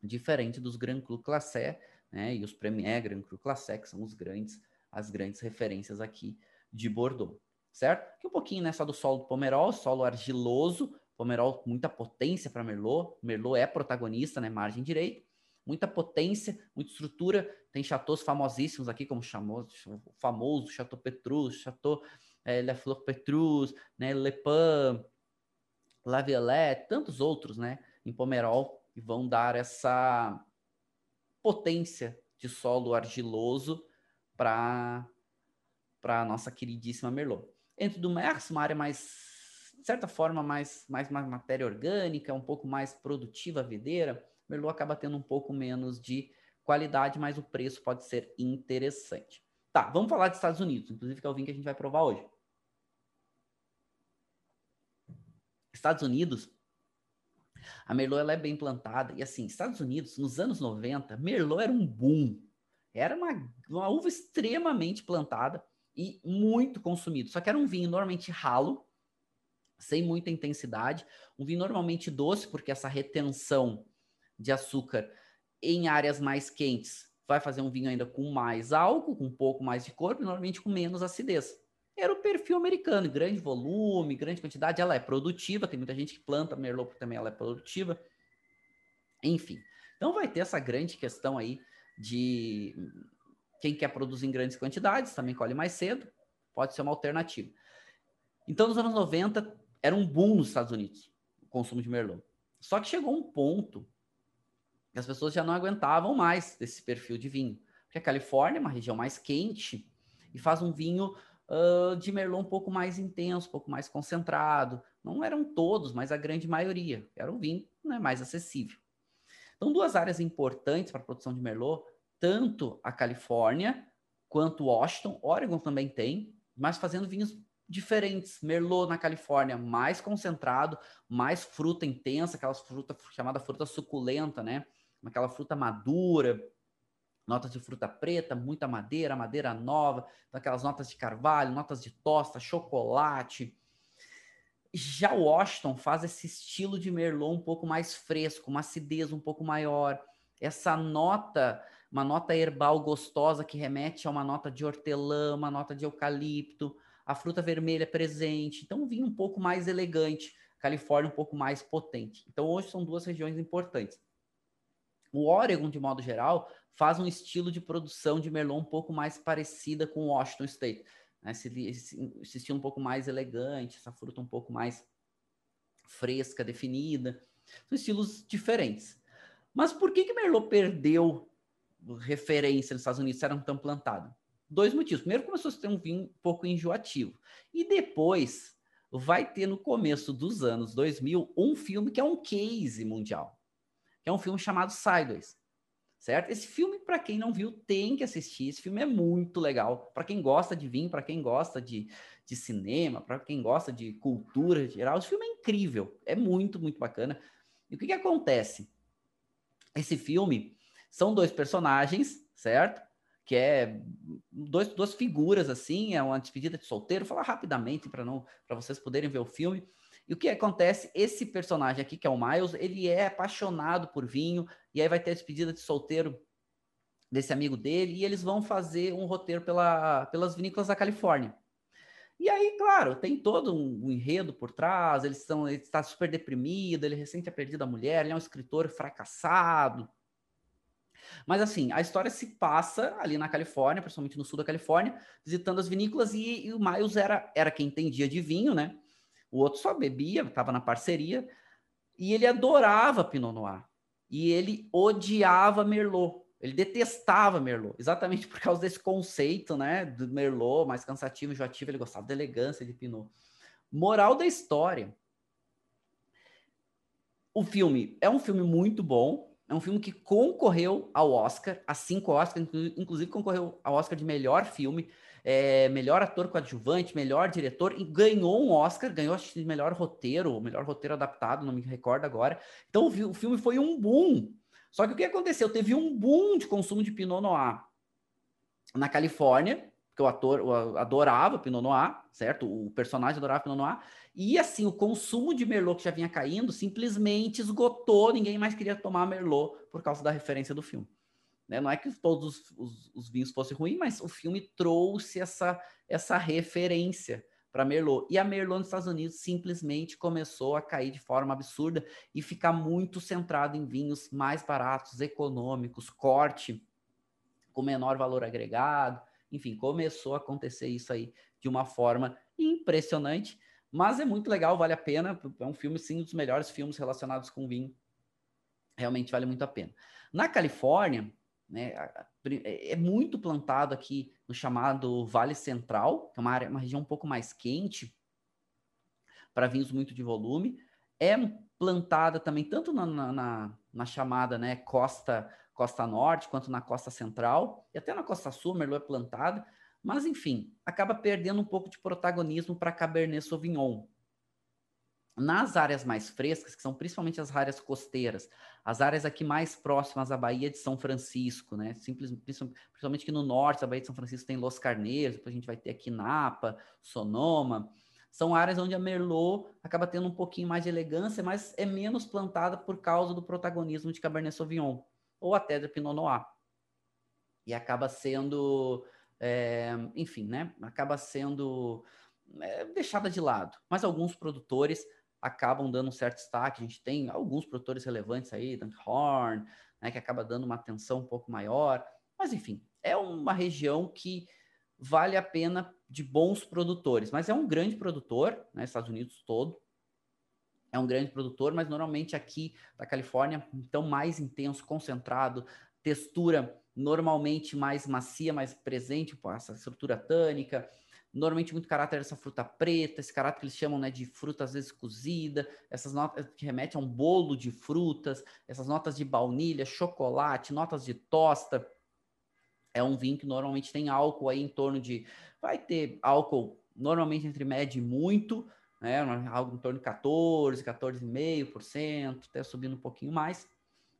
Speaker 1: Diferente dos Grand Cru Classé, né, e os Premier Grand Cru Classé, que são os grandes, as grandes referências aqui de Bordeaux, certo? Aqui um pouquinho né, do solo do Pomerol, solo argiloso, Pomerol muita potência para Merlot, Merlot é protagonista, né, margem direita, muita potência, muita estrutura. Tem chateaus famosíssimos aqui, como o famoso Chateau Petrus, Chateau é, La Fleur Petrus, né, Le Pen, La Violette, tantos outros, né, em Pomerol, que vão dar essa potência de solo argiloso para para nossa queridíssima Merlot. Dentro do Merx, uma área mais, de certa forma, mais, mais, mais matéria orgânica, um pouco mais produtiva videira, Merlot acaba tendo um pouco menos de qualidade, mas o preço pode ser interessante. Tá, vamos falar dos Estados Unidos, inclusive que é o vinho que a gente vai provar hoje. Estados Unidos, a Merlot ela é bem plantada, e assim, Estados Unidos, nos anos 90, Merlot era um boom. Era uma, uma uva extremamente plantada e muito consumido. Só que era um vinho normalmente ralo, sem muita intensidade, um vinho normalmente doce, porque essa retenção de açúcar em áreas mais quentes vai fazer um vinho ainda com mais álcool, com um pouco mais de corpo, normalmente com menos acidez. Era o perfil americano, grande volume, grande quantidade, ela é produtiva, tem muita gente que planta Merlot também ela é produtiva. Enfim, então vai ter essa grande questão aí de quem quer produzir em grandes quantidades, também colhe mais cedo, pode ser uma alternativa. Então, nos anos 90, era um boom nos Estados Unidos, o consumo de Merlot. Só que chegou um ponto as pessoas já não aguentavam mais desse perfil de vinho. Porque a Califórnia é uma região mais quente e faz um vinho uh, de Merlot um pouco mais intenso, um pouco mais concentrado. Não eram todos, mas a grande maioria. Era um vinho né, mais acessível. Então, duas áreas importantes para a produção de Merlot, tanto a Califórnia quanto Washington. Oregon também tem, mas fazendo vinhos diferentes. Merlot na Califórnia, mais concentrado, mais fruta intensa, aquela fruta chamada fruta suculenta, né? Aquela fruta madura, notas de fruta preta, muita madeira, madeira nova, então aquelas notas de carvalho, notas de tosta, chocolate. Já o Washington faz esse estilo de Merlot um pouco mais fresco, uma acidez um pouco maior, essa nota, uma nota herbal gostosa que remete a uma nota de hortelã, uma nota de eucalipto, a fruta vermelha é presente, então um vinho um pouco mais elegante, Califórnia um pouco mais potente. Então hoje são duas regiões importantes. O Oregon, de modo geral, faz um estilo de produção de Merlot um pouco mais parecida com o Washington State. Né? Esse, esse, estilo um pouco mais elegante, essa fruta um pouco mais fresca, definida. São estilos diferentes. Mas por que, que Merlot perdeu referência nos Estados Unidos, era tão plantado? Dois motivos. Primeiro, começou a ter um vinho um pouco enjoativo. E depois, vai ter no começo dos anos 2000 um filme que é um case mundial é um filme chamado Sideways. Certo? Esse filme, para quem não viu, tem que assistir. Esse filme é muito legal. Para quem gosta de vinho, para quem gosta de, de cinema, para quem gosta de cultura geral, esse filme é incrível. É muito, muito bacana. E o que, que acontece? Esse filme são dois personagens, certo? Que é dois, duas figuras assim, é uma despedida de solteiro. Vou falar rapidamente para não para vocês poderem ver o filme. E o que acontece? Esse personagem aqui, que é o Miles, ele é apaixonado por vinho, e aí vai ter a despedida de solteiro desse amigo dele, e eles vão fazer um roteiro pela, pelas vinícolas da Califórnia. E aí, claro, tem todo um, um enredo por trás, eles estão, ele está super deprimido, ele recém tinha perdido a mulher, ele é um escritor fracassado. Mas assim, a história se passa ali na Califórnia, principalmente no sul da Califórnia, visitando as vinícolas, e, e o Miles era, era quem entendia de vinho, né? O outro só bebia, estava na parceria, e ele adorava Pinot Noir. E ele odiava Merlot. Ele detestava Merlot, exatamente por causa desse conceito, né, do Merlot mais cansativo, enjoativo, ele gostava da elegância de Pinot. Moral da história. O filme é um filme muito bom, é um filme que concorreu ao Oscar, a cinco Oscars, inclusive concorreu ao Oscar de melhor filme, é, melhor ator coadjuvante, melhor diretor, e ganhou um Oscar, ganhou acho que melhor roteiro, melhor roteiro adaptado, não me recordo agora. Então o filme foi um boom. Só que o que aconteceu? Teve um boom de consumo de Pinot Noir na Califórnia, porque o ator adorava Pinot Noir, certo? O personagem adorava Pinot Noir. E assim, o consumo de Merlot que já vinha caindo simplesmente esgotou, ninguém mais queria tomar Merlot por causa da referência do filme. Né? Não é que todos os, os, os vinhos fossem ruins, mas o filme trouxe essa, essa referência para Merlot. E a Merlot nos Estados Unidos simplesmente começou a cair de forma absurda e ficar muito centrado em vinhos mais baratos, econômicos, corte com menor valor agregado. Enfim, começou a acontecer isso aí de uma forma impressionante, mas é muito legal, vale a pena. É um filme, sim, um dos melhores filmes relacionados com vinho. Realmente vale muito a pena. Na Califórnia, né? É, é muito plantado aqui no chamado Vale Central, que é uma, área, uma região um pouco mais quente, para vinhos muito de volume. É plantada também tanto na, na, na, chamada né, costa, costa norte, quanto na costa central, e até na costa sul, Merlot é plantada, mas enfim, acaba perdendo um pouco de protagonismo para Cabernet Sauvignon, nas áreas mais frescas, que são principalmente as áreas costeiras, as áreas aqui mais próximas à Baía de São Francisco, né? Simples, principalmente aqui no norte, a Baía de São Francisco tem Los Carneiros, depois a gente vai ter aqui Napa, Sonoma. São áreas onde a Merlot acaba tendo um pouquinho mais de elegância, mas é menos plantada por causa do protagonismo de Cabernet Sauvignon, ou até de Pinot Noir. E acaba sendo, é, enfim, né? Acaba sendo é, deixada de lado. Mas alguns produtores acabam dando um certo destaque. A gente tem alguns produtores relevantes aí, Dunkhorn, né, que acaba dando uma atenção um pouco maior. Mas, enfim, é uma região que vale a pena de bons produtores. Mas é um grande produtor, né, Estados Unidos todo. É um grande produtor, mas normalmente aqui da Califórnia, então mais intenso, concentrado, textura normalmente mais macia, mais presente, essa estrutura tânica, normalmente muito caráter dessa fruta preta, esse caráter que eles chamam né, de fruta às vezes cozida, essas notas que remetem a um bolo de frutas, essas notas de baunilha, chocolate, notas de tosta. É um vinho que normalmente tem álcool aí em torno de. Vai ter álcool normalmente entre médio e muito, né? Algo em torno de 14, 14,5%, até subindo um pouquinho mais.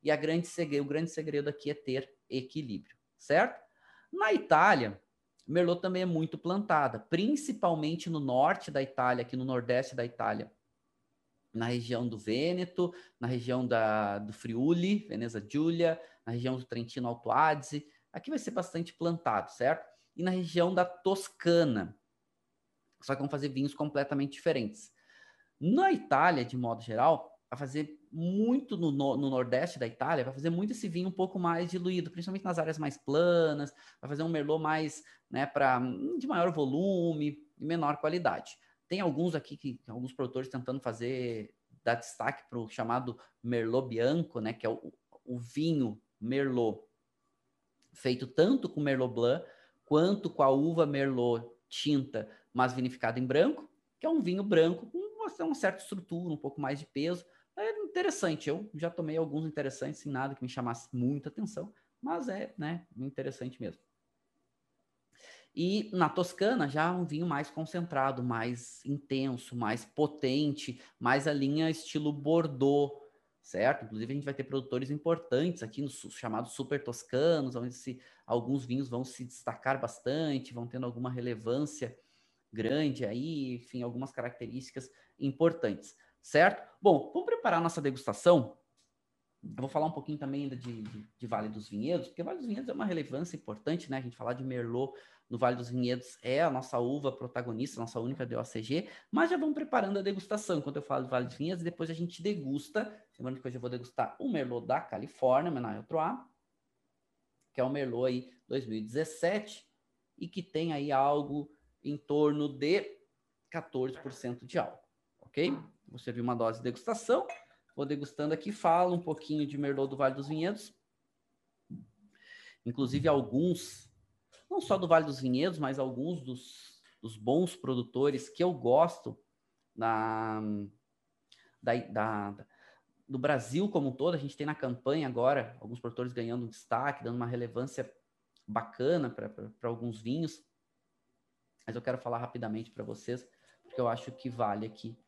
Speaker 1: E a grande segredo, o grande segredo aqui é ter equilíbrio, certo? Na Itália, Merlot também é muito plantada, principalmente no norte da Itália, aqui no nordeste da Itália, na região do Vêneto, na região da, do Friuli, Veneza Giulia, na região do Trentino Alto Adige. Aqui vai ser bastante plantado, certo? E na região da Toscana. Só que vão fazer vinhos completamente diferentes. Na Itália, de modo geral, vai fazer muito no, no, Nordeste da Itália, vai fazer muito esse vinho um pouco mais diluído, principalmente nas áreas mais planas, vai fazer um Merlot mais, né, para de maior volume e menor qualidade. Tem alguns aqui que alguns produtores tentando fazer dar destaque para o chamado Merlot Bianco, né, que é o, o vinho Merlot feito tanto com Merlot Blanc quanto com a uva Merlot tinta, mas vinificada em branco, que é um vinho branco com uma certa estrutura, um pouco mais de peso, interessante. Eu já tomei alguns interessantes, sem nada que me chamasse muita atenção, mas é, né, interessante mesmo. E na Toscana já um vinho mais concentrado, mais intenso, mais potente, mais a linha estilo Bordeaux, certo? Inclusive a gente vai ter produtores importantes aqui nos chamados super toscanos, onde se, alguns vinhos vão se destacar bastante, vão tendo alguma relevância grande aí, enfim, algumas características importantes certo? Bom, vamos preparar nossa degustação. Eu vou falar um pouquinho também ainda de, de, de, Vale dos Vinhedos, porque Vale dos Vinhedos é uma relevância importante, né? A gente falar de Merlot no Vale dos Vinhedos é a nossa uva protagonista, nossa única DOCG, mas já vamos preparando a degustação. Enquanto eu falo de Vale dos Vinhedos, depois a gente degusta. Lembrando que hoje eu vou degustar o Merlot da Califórnia, Menai A, que é o Merlot aí 2017 e que tem aí algo em torno de 14% de álcool, ok? Vou servir uma dose de degustação. Vou degustando aqui, falo um pouquinho de Merlot do Vale dos Vinhedos. inclusive alguns, não só do Vale dos Vinhedos, mas alguns dos, dos bons produtores que eu gosto da, da, da, do Brasil como um todo. A gente tem na campanha agora alguns produtores ganhando destaque, dando uma relevância bacana para alguns vinhos. Mas eu quero falar rapidamente para vocês, porque eu acho que vale aqui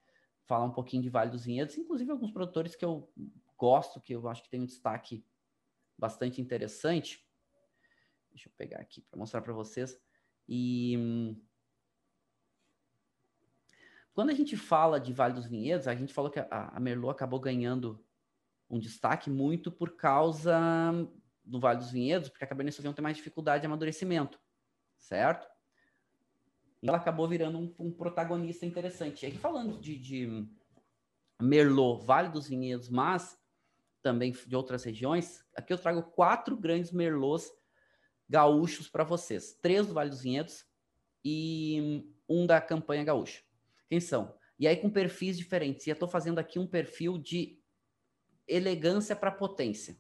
Speaker 1: falar um pouquinho de Vale dos Vinhedos, inclusive alguns produtores que eu gosto, que eu acho que tem um destaque bastante interessante. Deixa eu pegar aqui para mostrar para vocês. E quando a gente fala de Vale dos Vinhedos, a gente falou que a, a Merlot acabou ganhando um destaque muito por causa do Vale dos Vinhedos, porque a Cabernet Sauvignon tem mais dificuldade de amadurecimento, certo? Ela acabou virando um, um protagonista interessante. E aqui falando de, de Merlot, Vale dos Vinhedos, mas também de outras regiões, aqui eu trago quatro grandes Merlots gaúchos para vocês. Três do Vale dos Vinhedos e um da campanha gaúcha. Quem são? E aí com perfis diferentes. E eu estou fazendo aqui um perfil de elegância para potência.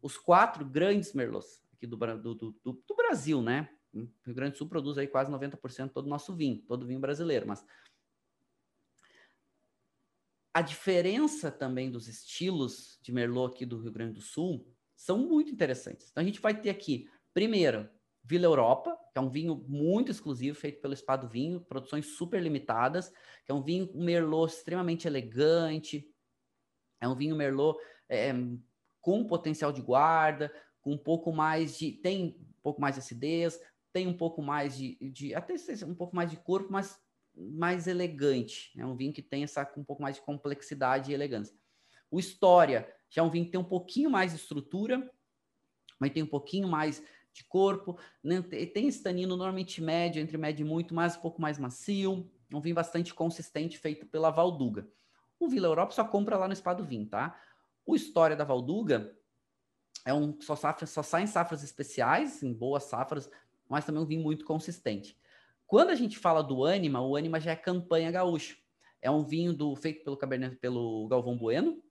Speaker 1: Os quatro grandes Merlots aqui do, do, do, do, Brasil, né? O Rio Grande do Sul produz aí quase 90% todo o nosso vinho, todo vinho brasileiro, mas a diferença também dos estilos de Merlot aqui do Rio Grande do Sul são muito interessantes. Então a gente vai ter aqui, primeiro, Vila Europa, que é um vinho muito exclusivo, feito pelo Espado Vinho, produções super limitadas, que é um vinho Merlot extremamente elegante, é um vinho Merlot é, com potencial de guarda, com um pouco mais de. tem um pouco mais de acidez, tem um pouco mais de. de até um pouco mais de corpo, mas mais elegante. É um vinho que tem essa um pouco mais de complexidade e elegância. O História já é um vinho que tem um pouquinho mais de estrutura, mas tem um pouquinho mais de corpo. Né? Tem esse tanino normalmente médio, entre médio e muito, mas um pouco mais macio. Um vinho bastante consistente, feito pela Valduga. O Vila Europa só compra lá no Espado Vinho, tá? O História da Valduga é um só, safra, só sai em safras especiais, em boas safras, mas também um vinho muito consistente. Quando a gente fala do Anima, o Anima já é campanha gaúcha. É um vinho do feito pelo Cabernet, pelo Galvão Bueno,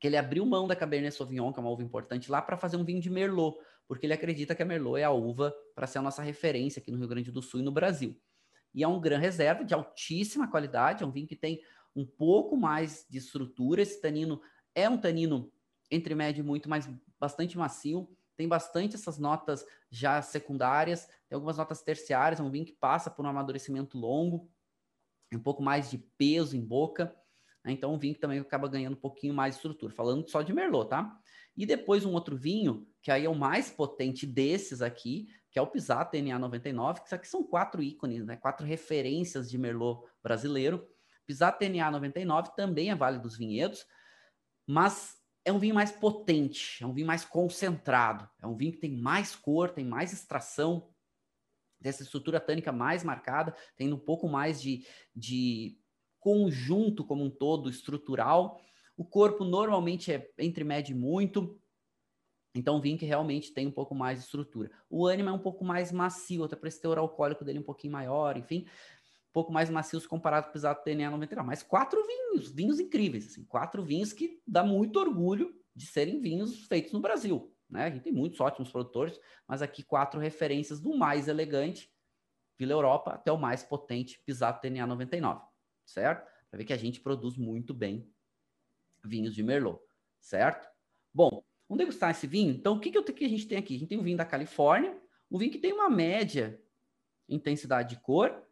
Speaker 1: que ele abriu mão da Cabernet Sauvignon, que é uma uva importante lá, para fazer um vinho de Merlot, porque ele acredita que a Merlot é a uva para ser a nossa referência aqui no Rio Grande do Sul e no Brasil. E é um gran reserva de altíssima qualidade, é um vinho que tem um pouco mais de estrutura. Esse tanino é um tanino entre médio e muito, mas bastante macio. Tem bastante essas notas já secundárias, tem algumas notas terciárias, é um vinho que passa por um amadurecimento longo, um pouco mais de peso em boca. Né? Então, um vinho que também acaba ganhando um pouquinho mais de estrutura. Falando só de Merlot, tá? E depois um outro vinho, que aí é o mais potente desses aqui, que é o Pisato NA 99, que isso aqui são quatro ícones, né? Quatro referências de Merlot brasileiro. Pisato NA 99 também é Vale dos Vinhedos, mas é um vinho mais potente, é um vinho mais concentrado, é um vinho que tem mais cor, tem mais extração, dessa estrutura tânica mais marcada, tendo um pouco mais de, de conjunto como um todo estrutural. O corpo normalmente é entre médio e muito, então vinho que realmente tem um pouco mais de estrutura. O ânimo é um pouco mais macio, até para esse teor alcoólico dele um pouquinho maior, enfim, pouco mais macios comparado com o Pisato TNA 99. Mas quatro vinhos, vinhos incríveis, assim, quatro vinhos que dá muito orgulho de serem vinhos feitos no Brasil. Né? A gente tem muitos ótimos produtores, mas aqui quatro referências do mais elegante, Vila Europa, até o mais potente, Pisato TNA 99, certo? Para ver que a gente produz muito bem vinhos de Merlot, certo? Bom, vamos degustar esse vinho. Então, o que, que, eu, que a gente tem aqui? A gente tem um vinho da Califórnia, um vinho que tem uma média intensidade de cor,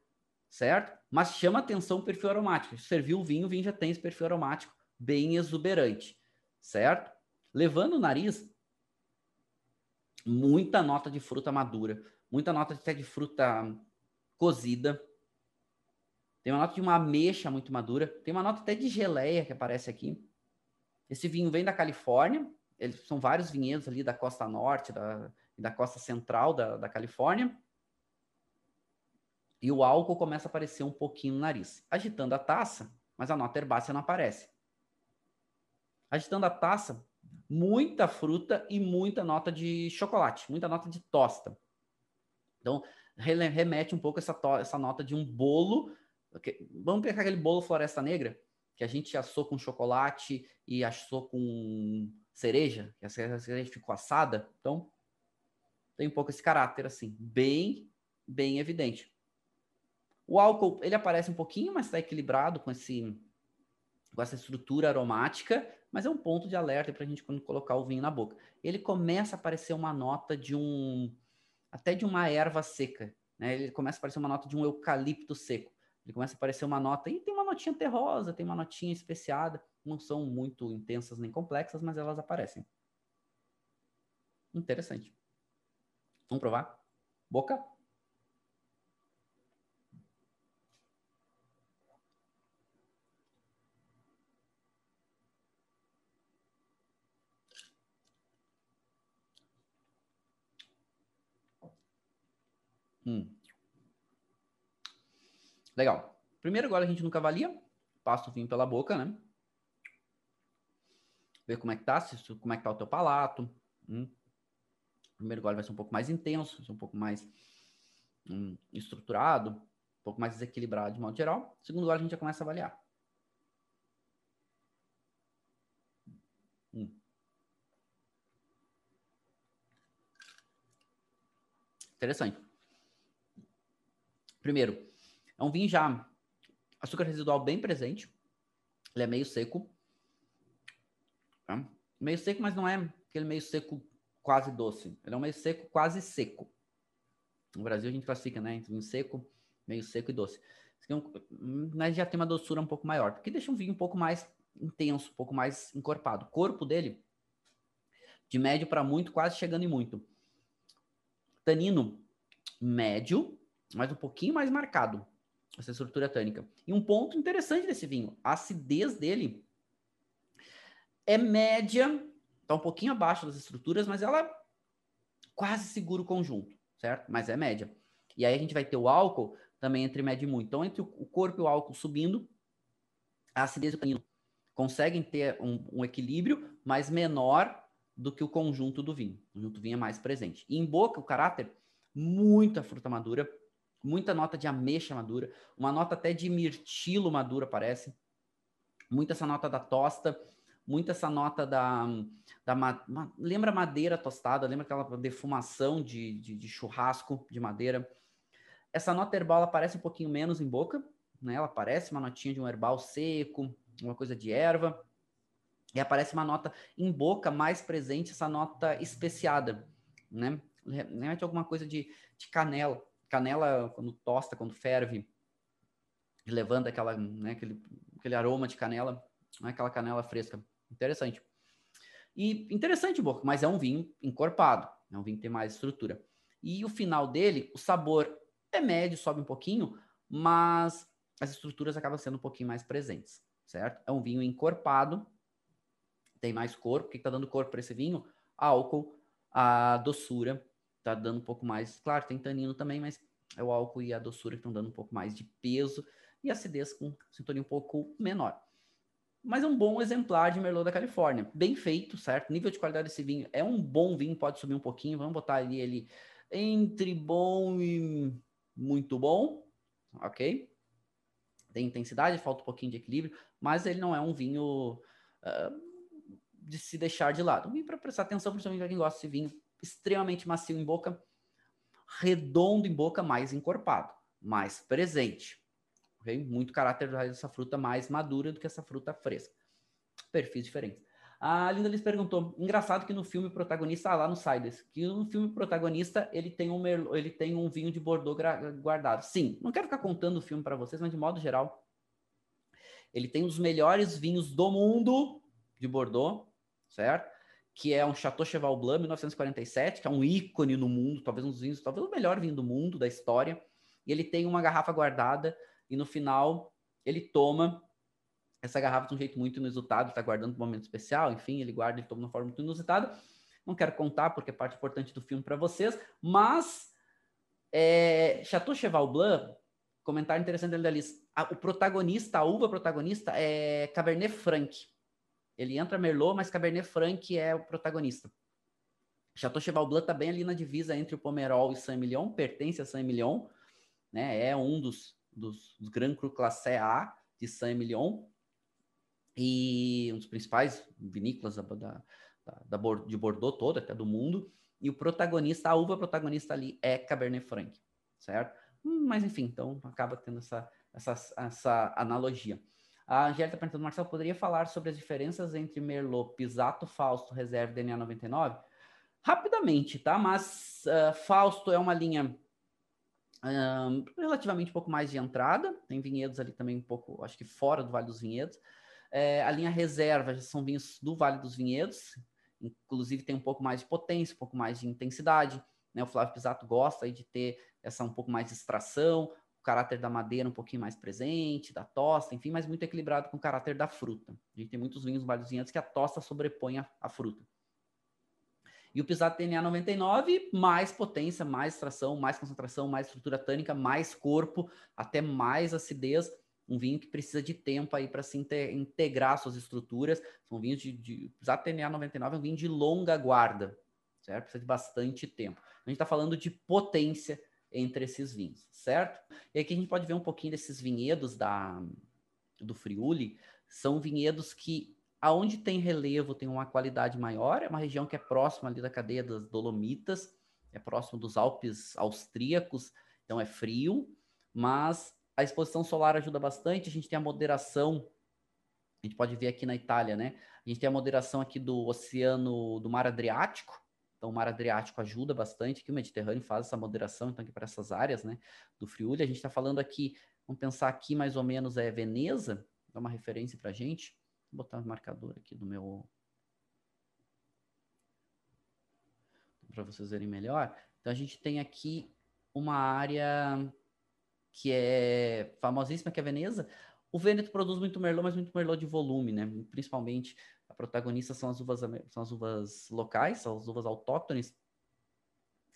Speaker 1: certo? Mas chama atenção o perfil aromático. Serviu o vinho, o vinho já tem esse perfil aromático bem exuberante, certo? Levando o nariz, muita nota de fruta madura, muita nota até de fruta cozida. Tem uma nota de uma ameixa muito madura, tem uma nota até de geleia que aparece aqui. Esse vinho vem da Califórnia, eles são vários vinhedos ali da costa norte da, da costa central da, da Califórnia. E o álcool começa a aparecer um pouquinho no nariz. Agitando a taça, mas a nota herbácea não aparece. Agitando a taça, muita fruta e muita nota de chocolate, muita nota de tosta. Então, remete um pouco essa, essa nota de um bolo. Vamos pegar aquele bolo Floresta Negra, que a gente assou com chocolate e assou com cereja, que a cereja ficou assada. Então, tem um pouco esse caráter assim, bem, bem evidente. O álcool, ele aparece um pouquinho, mas está equilibrado com esse com essa estrutura aromática, mas é um ponto de alerta para a gente quando colocar o vinho na boca. Ele começa a aparecer uma nota de um até de uma erva seca, né? Ele começa a aparecer uma nota de um eucalipto seco. Ele começa a aparecer uma nota e tem uma notinha terrosa, tem uma notinha especiada, não são muito intensas nem complexas, mas elas aparecem. Interessante. Vamos provar? Boca. Hum. Legal. Primeiro, agora a gente nunca avalia. Passa o vinho pela boca, né? Ver como é que tá, se, como é que tá o teu palato. Hum. Primeiro gole vai ser um pouco mais intenso, um pouco mais hum, estruturado, um pouco mais desequilibrado de modo geral. Segundo gole a gente já começa a avaliar. Hum. Interessante. Primeiro, é um vinho já açúcar residual bem presente. Ele é meio seco. Tá? Meio seco, mas não é aquele meio seco quase doce. Ele é um meio seco quase seco. No Brasil a gente classifica, né, entre vinho seco, meio seco e doce. É mas já tem uma doçura um pouco maior, porque deixa um vinho um pouco mais intenso, um pouco mais encorpado. O corpo dele, de médio para muito, quase chegando em muito. Tanino médio, mas um pouquinho mais marcado, essa estrutura tânica. E um ponto interessante desse vinho, a acidez dele é média, está um pouquinho abaixo das estruturas, mas ela quase segura o conjunto, certo? Mas é média. E aí a gente vai ter o álcool também entre médio e muito. Então, entre o corpo e o álcool subindo, a acidez conseguem ter um, um, equilíbrio, mas menor do que o conjunto do vinho. O conjunto do vinho é mais presente. E em boca, o caráter, muita fruta madura, muita nota de ameixa madura, uma nota até de mirtilo madura, parece. Muita essa nota da tosta, muita essa nota da. da ma, ma, lembra madeira tostada, lembra aquela defumação de, de, de, churrasco de madeira. Essa nota herbal ela aparece um pouquinho menos em boca, né? Ela parece uma notinha de um herbal seco, uma coisa de erva. E aparece uma nota em boca mais presente, essa nota especiada, né? Remete alguma coisa de, de canela canela, quando tosta, quando ferve, levanta aquela, né, aquele, aquele aroma de canela, né, aquela canela fresca. Interessante. E interessante, boca, mas é um vinho encorpado, é um vinho que tem mais estrutura. E o final dele, o sabor é médio, sobe um pouquinho, mas as estruturas acabam sendo um pouquinho mais presentes, certo? É um vinho encorpado, tem mais corpo. O que está dando corpo para esse vinho? Álcool, a doçura tá dando um pouco mais. Claro, tem tanino também, mas é o álcool e a doçura que estão dando um pouco mais de peso e acidez com sintonia um pouco menor. Mas é um bom exemplar de Merlot da Califórnia. Bem feito, certo? Nível de qualidade desse vinho é um bom vinho, pode subir um pouquinho. Vamos botar ali ele entre bom e muito bom, ok? Tem intensidade, falta um pouquinho de equilíbrio, mas ele não é um vinho uh, de se deixar de lado. Um vinho para prestar atenção, principalmente para quem gosta desse vinho extremamente macio em boca, redondo em boca, mais encorpado, mais presente. Okay? Muito caráter dessa fruta mais madura do que essa fruta fresca. Perfis diferentes. A Linda Liz perguntou: engraçado que no filme protagonista, ah, lá no Sides, que no filme protagonista ele tem um merlot, ele tem um vinho de Bordeaux guardado. Sim, não quero ficar contando o filme para vocês, mas de modo geral, ele tem os melhores vinhos do mundo de Bordeaux, certo? Que é um Chateau Cheval Blanc 1947, que é um ícone no mundo, talvez um dos vinhos, talvez o melhor vinho do mundo, da história. E ele tem uma garrafa guardada e no final ele toma essa garrafa de um jeito muito inusitado, está guardando um momento especial, enfim, ele guarda e toma de uma forma muito inusitada. Não quero contar porque é parte importante do filme para vocês, mas é, Chateau Cheval Blanc, comentário interessante da Alice, o protagonista, a uva protagonista é Cabernet Franc. Ele entra Merlot, mas Cabernet Franc é o protagonista. Chateau Cheval Blanc está bem ali na divisa entre o Pomerol e Saint-Emilion, pertence a Saint-Emilion, né? É um dos, dos, dos Grand Cru Classé A de Saint-Emilion e um dos principais vinícolas da, da, da, de Bordeaux toda, até do mundo. e o protagonista, a uva protagonista ali é Cabernet Franc, certo? Mas enfim, então acaba tendo essa, essa, essa analogia. A Angélica perguntando, Marcelo, poderia falar sobre as diferenças entre Merlot, Pisato, Fausto, Reserva DNA 99? Rapidamente, tá? Mas uh, Fausto é uma linha um, relativamente um pouco mais de entrada, tem vinhedos ali também um pouco, acho que fora do Vale dos Vinhedos. É, a linha Reserva já são vinhos do Vale dos Vinhedos, inclusive tem um pouco mais de potência, um pouco mais de intensidade. Né? O Flávio Pisato gosta aí de ter essa um pouco mais de extração, o caráter da madeira um pouquinho mais presente, da tosta, enfim, mas muito equilibrado com o caráter da fruta. A gente tem muitos vinhos vinhedos que a tosta sobrepõe a, a fruta. E o Pisato TNA 99, mais potência, mais extração, mais concentração, mais estrutura tânica, mais corpo, até mais acidez, um vinho que precisa de tempo aí para se integrar suas estruturas. São vinhos de, de Exato TNA 99 é um vinho de longa guarda, certo? Precisa de bastante tempo. A gente está falando de potência entre esses vinhos, certo? E aqui a gente pode ver um pouquinho desses vinhedos da do Friuli. São vinhedos que aonde tem relevo tem uma qualidade maior, é uma região que é próxima ali da cadeia das Dolomitas, é próximo dos Alpes austríacos, então é frio, mas a exposição solar ajuda bastante, a gente tem a moderação, a gente pode ver aqui na Itália, né? A gente tem a moderação aqui do oceano, do mar Adriático, então o mar Adriático ajuda bastante, aqui o Mediterrâneo faz essa moderação, então aqui para essas áreas, né, do Friuli, a gente está falando aqui, vamos pensar aqui mais ou menos é Veneza, dá uma referência para a gente, vou botar o um marcador aqui do meu... para vocês verem melhor. Então a gente tem aqui uma área que é famosíssima, que é Veneza. O Vêneto produz muito Merlot, mas muito Merlot de volume, né? Principalmente a protagonista são as uvas são as uvas locais, são as uvas autóctones,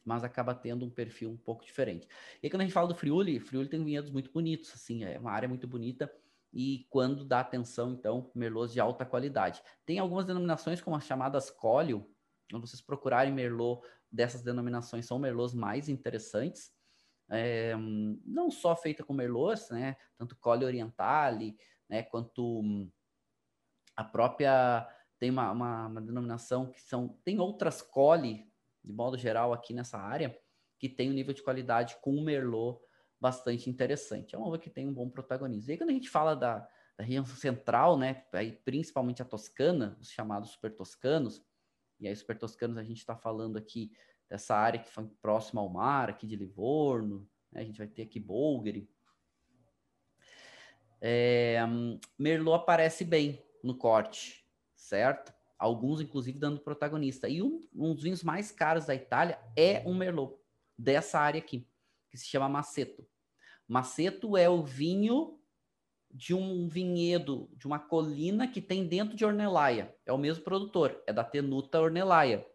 Speaker 1: mas acaba tendo um perfil um pouco diferente. E aí, quando a gente fala do Friuli, Friuli tem vinhedos muito bonitos, assim, é uma área muito bonita e quando dá atenção, então, merlots de alta qualidade. Tem algumas denominações como as chamadas Colio, quando vocês procurarem merlot dessas denominações, são merlots mais interessantes, é, não só feita com merlots, né, tanto Colli Orientale, né, quanto a própria tem uma, uma, uma, denominação que são tem outras Colli de modo geral aqui nessa área que tem um nível de qualidade com o merlot bastante interessante. É uma uva que tem um bom protagonismo. E aí, quando a gente fala da, da região central, né, aí principalmente a Toscana, os chamados super toscanos, e aí super toscanos a gente está falando aqui dessa área que foi próxima ao mar, aqui de Livorno, né? a gente vai ter aqui Bolgari. É, Merlot aparece bem no corte, certo? Alguns, inclusive, dando protagonista. E um, um dos vinhos mais caros da Itália é um Merlot, dessa área aqui, que se chama Maceto. Maceto é o vinho de um vinhedo, de uma colina que tem dentro de Ornellaia. É o mesmo produtor, é da Tenuta Ornellaia.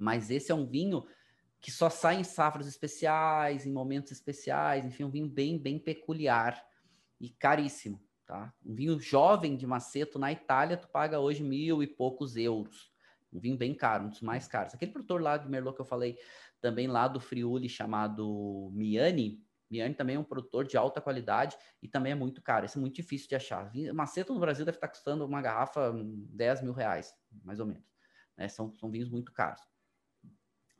Speaker 1: Mas esse é um vinho que só sai em safras especiais, em momentos especiais, enfim, um vinho bem, bem peculiar e caríssimo, tá? Um vinho jovem de Maceto na Itália, tu paga hoje mil e poucos euros. Um vinho bem caro, um dos mais caros. Aquele produtor lá de Merlot que eu falei, também lá do Friuli, chamado Miani, Miani também é um produtor de alta qualidade e também é muito caro. Isso é muito difícil de achar. Maceto no Brasil deve estar custando uma garrafa 10 mil reais, mais ou menos. Né? São, são vinhos muito caros.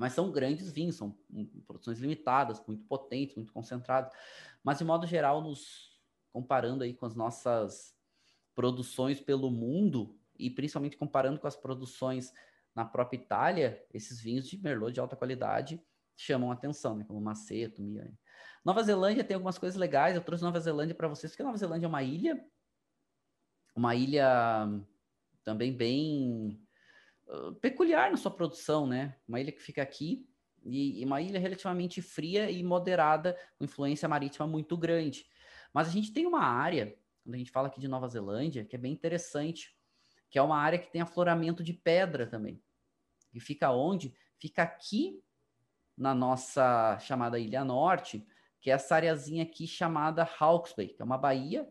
Speaker 1: Mas são grandes vinhos, são produções limitadas, muito potentes, muito concentradas. Mas, de modo geral, nos comparando aí com as nossas produções pelo mundo, e principalmente comparando com as produções na própria Itália, esses vinhos de Merlot de alta qualidade chamam atenção, né? como Maceto, Miani. Nova Zelândia tem algumas coisas legais. Eu trouxe Nova Zelândia para vocês, porque Nova Zelândia é uma ilha, uma ilha também bem peculiar na sua produção, né? Uma ilha que fica aqui e, e uma ilha relativamente fria e moderada, com influência marítima muito grande. Mas a gente tem uma área, quando a gente fala aqui de Nova Zelândia, que é bem interessante, que é uma área que tem afloramento de pedra também. E fica onde? Fica aqui na nossa chamada Ilha Norte, que é essa areazinha aqui chamada Hawke's Bay, que é uma baía.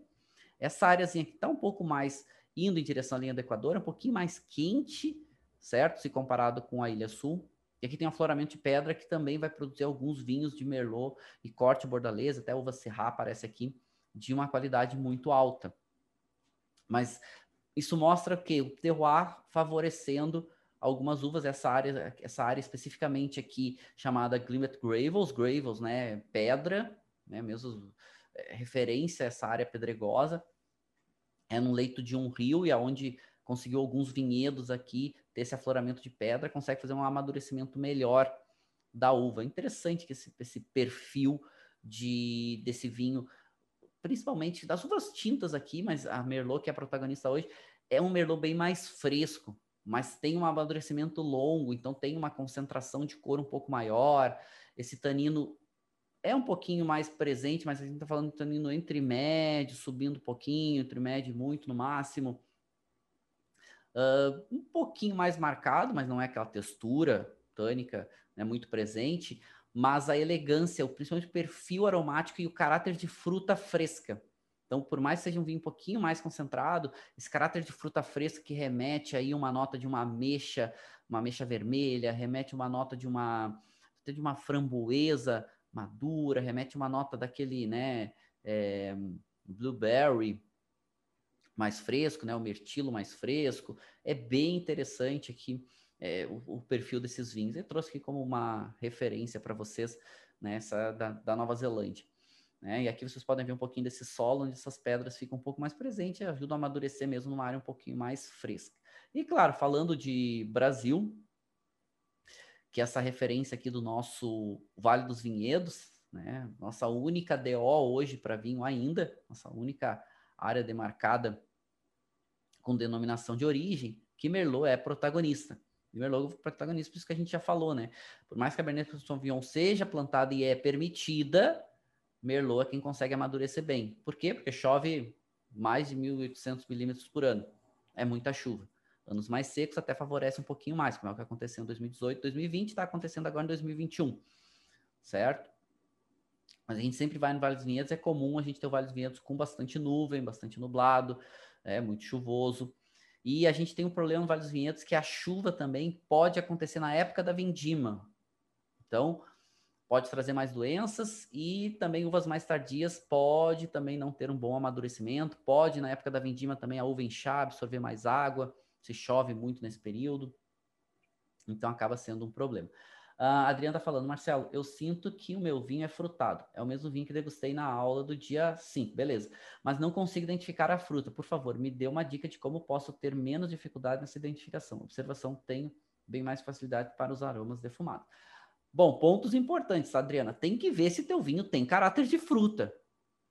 Speaker 1: Essa areazinha aqui está um pouco mais indo em direção à linha do Equador, é um pouquinho mais quente, certo? Se comparado com a Ilha Sul. E aqui tem um afloramento de pedra que também vai produzir alguns vinhos de Merlot e corte bordaleza, até uva Serra aparece aqui, de uma qualidade muito alta. Mas isso mostra que o terroir favorecendo algumas uvas, essa área, essa área especificamente aqui chamada Glimmet Gravels, Gravels, né, pedra, né, mesmo é, referência a essa área pedregosa, é no leito de um rio e aonde conseguiu alguns vinhedos aqui ter esse afloramento de pedra, consegue fazer um amadurecimento melhor da uva. Interessante que esse, esse perfil de desse vinho, principalmente das uvas tintas aqui, mas a Merlot que é a protagonista hoje é um Merlot bem mais fresco, mas tem um amadurecimento longo, então tem uma concentração de cor um pouco maior. Esse tanino é um pouquinho mais presente, mas a gente está falando de tanino entre médio, subindo um pouquinho, entre médio e muito no máximo. Uh, um pouquinho mais marcado, mas não é aquela textura tânica né, muito presente, mas a elegância, principalmente o perfil aromático e o caráter de fruta fresca. Então, por mais que seja um vinho um pouquinho mais concentrado, esse caráter de fruta fresca que remete aí uma nota de uma ameixa, uma ameixa vermelha, remete uma nota de uma de uma framboesa madura, remete uma nota daquele, né, é, blueberry mais fresco, né, o mirtilo mais fresco. É bem interessante aqui é, o, o, perfil desses vinhos. Eu trouxe aqui como uma referência para vocês, né, essa da, da Nova Zelândia. Né? E aqui vocês podem ver um pouquinho desse solo, onde essas pedras ficam um pouco mais presentes e ajudam a amadurecer mesmo numa área um pouquinho mais fresca. E claro, falando de Brasil, que é essa referência aqui do nosso Vale dos Vinhedos, né? Nossa única DO hoje para vinho ainda, nossa única área demarcada com denominação de origem, que Merlot é protagonista. E Merlot é protagonista, por isso que a gente já falou, né? Por mais que a Cabernet Sauvignon seja plantada e é permitida, Merlot é quem consegue amadurecer bem. Por quê? Porque chove mais de 1.800 milímetros por ano. É muita chuva. Anos mais secos até favorece um pouquinho mais, como é o que aconteceu em 2018, 2020, está acontecendo agora em 2021, certo? Mas a gente sempre vai no Vale dos Vinhedos, é comum a gente ter o Vale dos Vinhedos com bastante nuvem, bastante nublado, é muito chuvoso. E a gente tem um problema no Vale dos Vinhedos que a chuva também pode acontecer na época da vindima. Então, pode trazer mais doenças e também uvas mais tardias pode também não ter um bom amadurecimento, pode na época da vindima também a uva inchar, absorver mais água, se chove muito nesse período, então acaba sendo um problema. A Adriana está falando, Marcelo, eu sinto que o meu vinho é frutado. É o mesmo vinho que degustei na aula do dia 5, beleza. Mas não consigo identificar a fruta. Por favor, me dê uma dica de como posso ter menos dificuldade nessa identificação. Observação, tenho bem mais facilidade para os aromas defumados. Bom, pontos importantes, Adriana. Tem que ver se teu vinho tem caráter de fruta.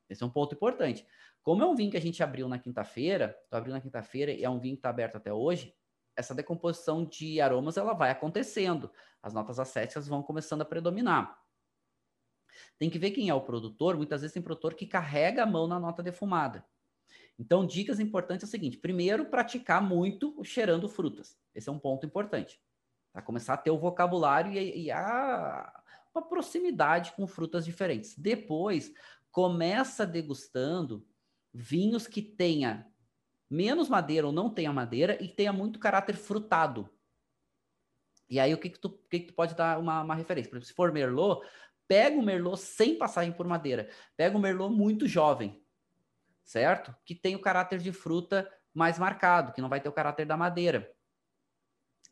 Speaker 1: Esse é um ponto importante. Como é um vinho que a gente abriu na quinta-feira, abriu na quinta-feira e é um vinho que está aberto até hoje, essa decomposição de aromas ela vai acontecendo. As notas acéticas vão começando a predominar. Tem que ver quem é o produtor. Muitas vezes tem produtor que carrega a mão na nota defumada. Então, dicas importantes é o seguinte: primeiro, praticar muito o cheirando frutas. Esse é um ponto importante. Começar a ter o vocabulário e, e a, uma proximidade com frutas diferentes. Depois, começa degustando vinhos que tenha menos madeira ou não tenha madeira e tenha muito caráter frutado. E aí, o que que tu, que que tu pode dar uma, uma referência? Por exemplo, se for Merlot, pega o Merlot sem passagem por madeira. Pega o Merlot muito jovem, certo? Que tem o caráter de fruta mais marcado, que não vai ter o caráter da madeira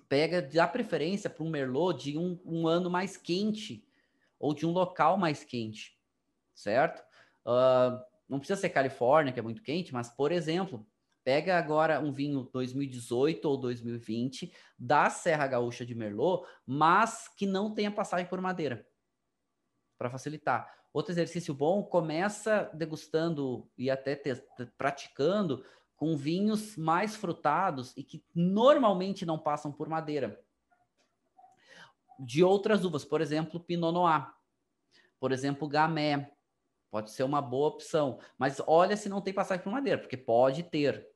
Speaker 1: pega, dá preferência para um Merlot de um, um, ano mais quente ou de um local mais quente, certo? Uh, não precisa ser Califórnia, que é muito quente, mas, por exemplo, pega agora um vinho 2018 ou 2020 da Serra Gaúcha de Merlot, mas que não tenha passagem por madeira, para facilitar. Outro exercício bom, começa degustando e até praticando com vinhos mais frutados e que normalmente não passam por madeira. De outras uvas, por exemplo, Pinot Noir, por exemplo, Gamay, pode ser uma boa opção, mas olha se não tem passagem por madeira, porque pode ter.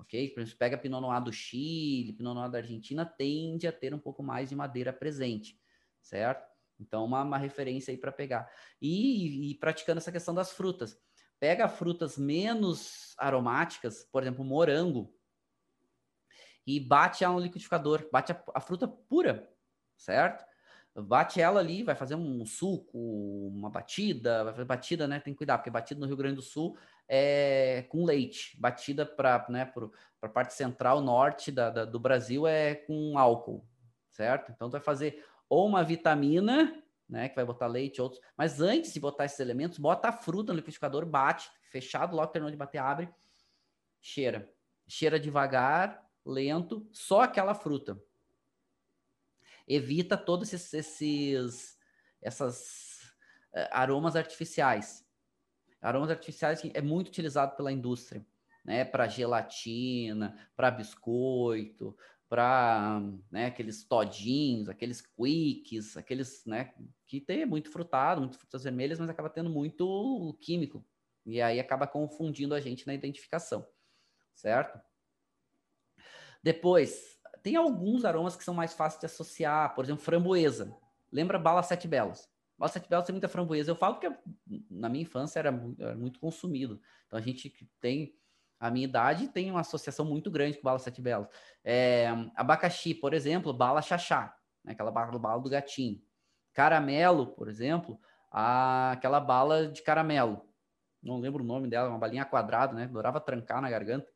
Speaker 1: Ok? Por exemplo, pega Pinot Noir do Chile, Pinot Noir da Argentina, tende a ter um pouco mais de madeira presente, certo? Então, uma, uma referência aí para pegar. E, e praticando essa questão das frutas pega frutas menos aromáticas, por exemplo, morango, e bate ela no liquidificador, bate a, a fruta pura, certo? Bate ela ali, vai fazer um suco, uma batida, vai fazer batida, né? Tem que cuidar, porque batida no Rio Grande do Sul é com leite, batida para né, a parte central, norte da, da, do Brasil é com álcool, certo? Então, tu vai fazer ou uma vitamina, né, que vai botar leite, outros, mas antes de botar esses elementos, bota a fruta no liquidificador, bate, fechado, logo terminou de bater, abre, cheira. Cheira devagar, lento, só aquela fruta. Evita todos esses, esses essas uh, aromas artificiais. Aromas artificiais que é muito utilizado pela indústria, né, para gelatina, para biscoito, para né, aqueles todinhos, aqueles quicks, aqueles né, que tem muito frutado, muito frutas vermelhas, mas acaba tendo muito químico. E aí acaba confundindo a gente na identificação, certo? Depois, tem alguns aromas que são mais fáceis de associar, por exemplo, framboesa. Lembra bala sete belas? Bala sete belas tem muita framboesa. Eu falo que na minha infância era, era muito consumido. Então a gente tem a minha idade tem uma associação muito grande com bala sete belas. É, abacaxi, por exemplo, bala chachá, né? aquela bala, bala do gatinho. Caramelo, por exemplo, a, aquela bala de caramelo. Não lembro o nome dela, uma balinha quadrada, né? Adorava trancar na garganta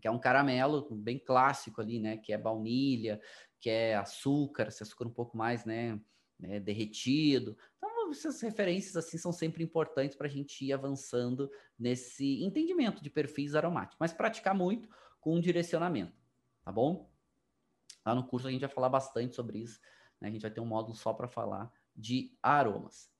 Speaker 1: que é um caramelo bem clássico ali, né? Que é baunilha, que é açúcar, se açúcar um pouco mais, né? né derretido. Então, essas referências assim são sempre importantes para a gente ir avançando nesse entendimento de perfis aromáticos, mas praticar muito com um direcionamento, tá bom? Lá no curso a gente vai falar bastante sobre isso, né? A gente vai ter um módulo só para falar de aromas.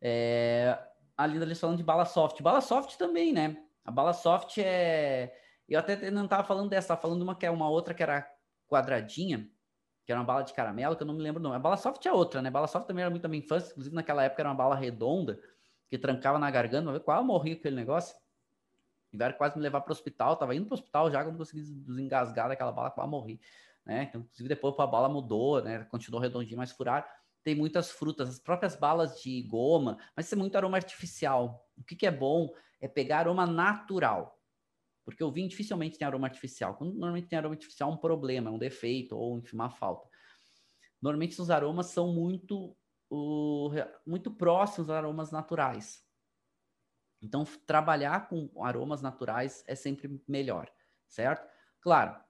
Speaker 1: É, a Linda ali falando de bala soft. Bala soft também, né? A bala soft é eu até não estava falando dessa, estava falando uma que é uma outra que era quadradinha, que era uma bala de caramelo, que eu não me lembro o nome. A bala soft é outra, né? A bala soft também era muito da minha infância, inclusive naquela época era uma bala redonda, que trancava na garganta, quase morri com aquele negócio. Tiveram quase me levar para o hospital, tava indo para o hospital já, quando consegui desengasgar daquela bala, quase morri. Né? Então, inclusive depois a bala mudou, né? Continuou redondinho, mas furar. Tem muitas frutas, as próprias balas de goma, mas isso é muito aroma artificial. O que, que é bom é pegar aroma natural. Porque o vinho dificilmente tem aroma artificial. Quando normalmente tem aroma artificial, é um problema, é um defeito ou enfim, uma falta. Normalmente os aromas são muito, uh, muito próximos aos aromas naturais. Então, trabalhar com aromas naturais é sempre melhor, certo? Claro,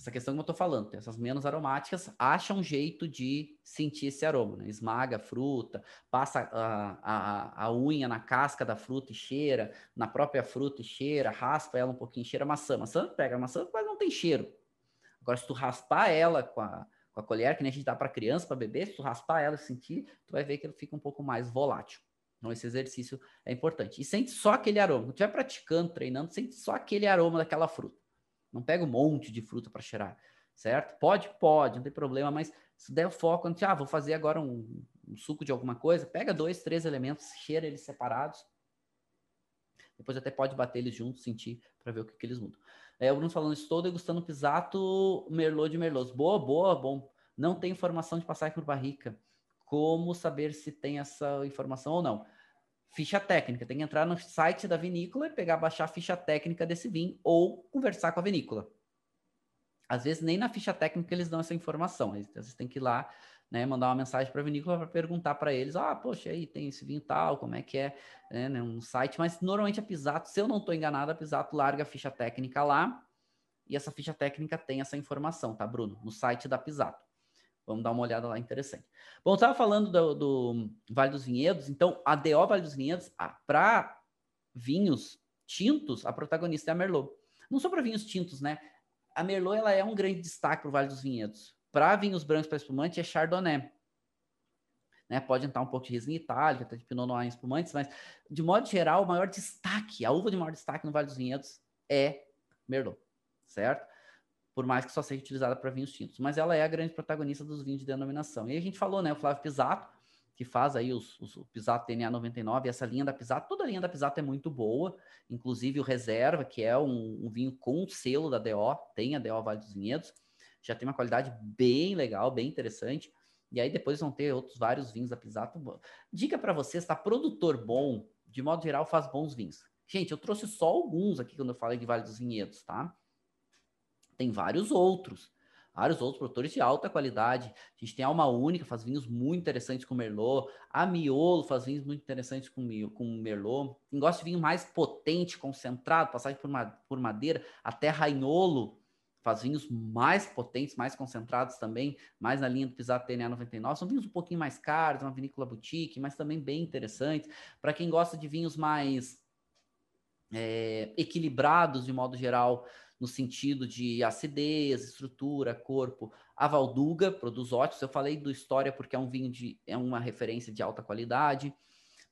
Speaker 1: essa questão que eu estou falando, essas menos aromáticas acham um jeito de sentir esse aroma, né? Esmaga a fruta, passa a, a, a unha na casca da fruta e cheira, na própria fruta e cheira, raspa ela um pouquinho, cheira maçã. Maçã pega a maçã, mas não tem cheiro. Agora, se tu raspar ela com a, com a colher, que nem a gente dá para criança, para bebê, se tu raspar ela e sentir, tu vai ver que ele fica um pouco mais volátil. Então, esse exercício é importante. E sente só aquele aroma. Quando estiver praticando, treinando, sente só aquele aroma daquela fruta. Não pega um monte de fruta para cheirar, certo? Pode? Pode, não tem problema, mas se der foco, antes, ah, vou fazer agora um, um suco de alguma coisa, pega dois, três elementos, cheira eles separados. Depois até pode bater eles juntos, sentir, para ver o que, que eles mudam. É, o Bruno falando, estou degustando pisato Merlot de Merlot. Boa, boa, bom. Não tem informação de passagem por barrica. Como saber se tem essa informação ou não? Ficha técnica. Tem que entrar no site da vinícola e pegar, baixar a ficha técnica desse vinho ou conversar com a vinícola. Às vezes nem na ficha técnica eles dão essa informação. Às vezes tem que ir lá, né, mandar uma mensagem para a vinícola para perguntar para eles, ah, poxa, aí tem esse vinho tal, como é que é, né, né um site. Mas normalmente a Pisato, se eu não estou enganado, a Pisato larga a ficha técnica lá e essa ficha técnica tem essa informação, tá, Bruno? No site da Pisato. Vamos dar uma olhada lá, interessante. Bom, estava falando do, do, Vale dos Vinhedos, então a DO Vale dos Vinhedos, para vinhos tintos, a protagonista é a Merlot. Não só para vinhos tintos, né? A Merlot ela é um grande destaque para o Vale dos Vinhedos. Para vinhos brancos para espumante é Chardonnay. Né? Pode entrar um pouco de Riesling itálica, até de Pinot Noir em espumantes, mas de modo geral, o maior destaque, a uva de maior destaque no Vale dos Vinhedos é Merlot, certo? Por mais que só seja utilizada para vinhos tintos. Mas ela é a grande protagonista dos vinhos de denominação. E a gente falou, né, o Flávio Pisato, que faz aí os, os, o Pisato DNA 99, essa linha da Pisato, toda a linha da Pisato é muito boa, inclusive o Reserva, que é um, um vinho com selo da DO, tem a DO Vale dos Vinhedos, já tem uma qualidade bem legal, bem interessante. E aí depois vão ter outros vários vinhos da Pisato. Dica para vocês, tá? Produtor bom, de modo geral, faz bons vinhos. Gente, eu trouxe só alguns aqui quando eu falei de Vale dos Vinhedos, tá? Tem vários outros. vários outros produtores de alta qualidade. A gente tem a Alma Única, faz vinhos muito interessantes com Merlot. A Miolo faz vinhos muito interessantes com, com Merlot. Quem gosta de vinho mais potente, concentrado, passagem por, por madeira, até Rainolo faz vinhos mais potentes, mais concentrados também, mais na linha do Pisato TNA 99. São vinhos um pouquinho mais caros, uma vinícola boutique, mas também bem interessantes. Para quem gosta de vinhos mais é, equilibrados de modo geral, no sentido de acidez, estrutura, corpo. A Valduga produz ótimos. Eu falei do História porque é um vinho de é uma referência de alta qualidade,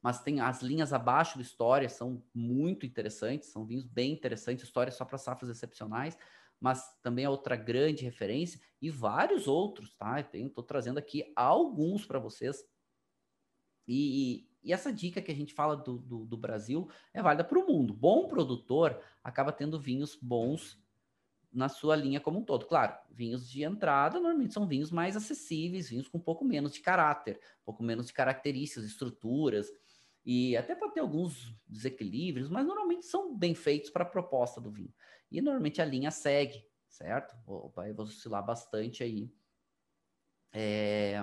Speaker 1: mas tem as linhas abaixo do História são muito interessantes, são vinhos bem interessantes. História só para safras excepcionais, mas também é outra grande referência e vários outros, tá? Estou trazendo aqui alguns para vocês. E, e essa dica que a gente fala do, do, do Brasil é válida para o mundo. Bom produtor acaba tendo vinhos bons na sua linha como um todo. Claro, vinhos de entrada normalmente são vinhos mais acessíveis, vinhos com um pouco menos de caráter, um pouco menos de características, estruturas, e até pode ter alguns desequilíbrios, mas normalmente são bem feitos para a proposta do vinho. E normalmente a linha segue, certo? Vai oscilar bastante aí. É,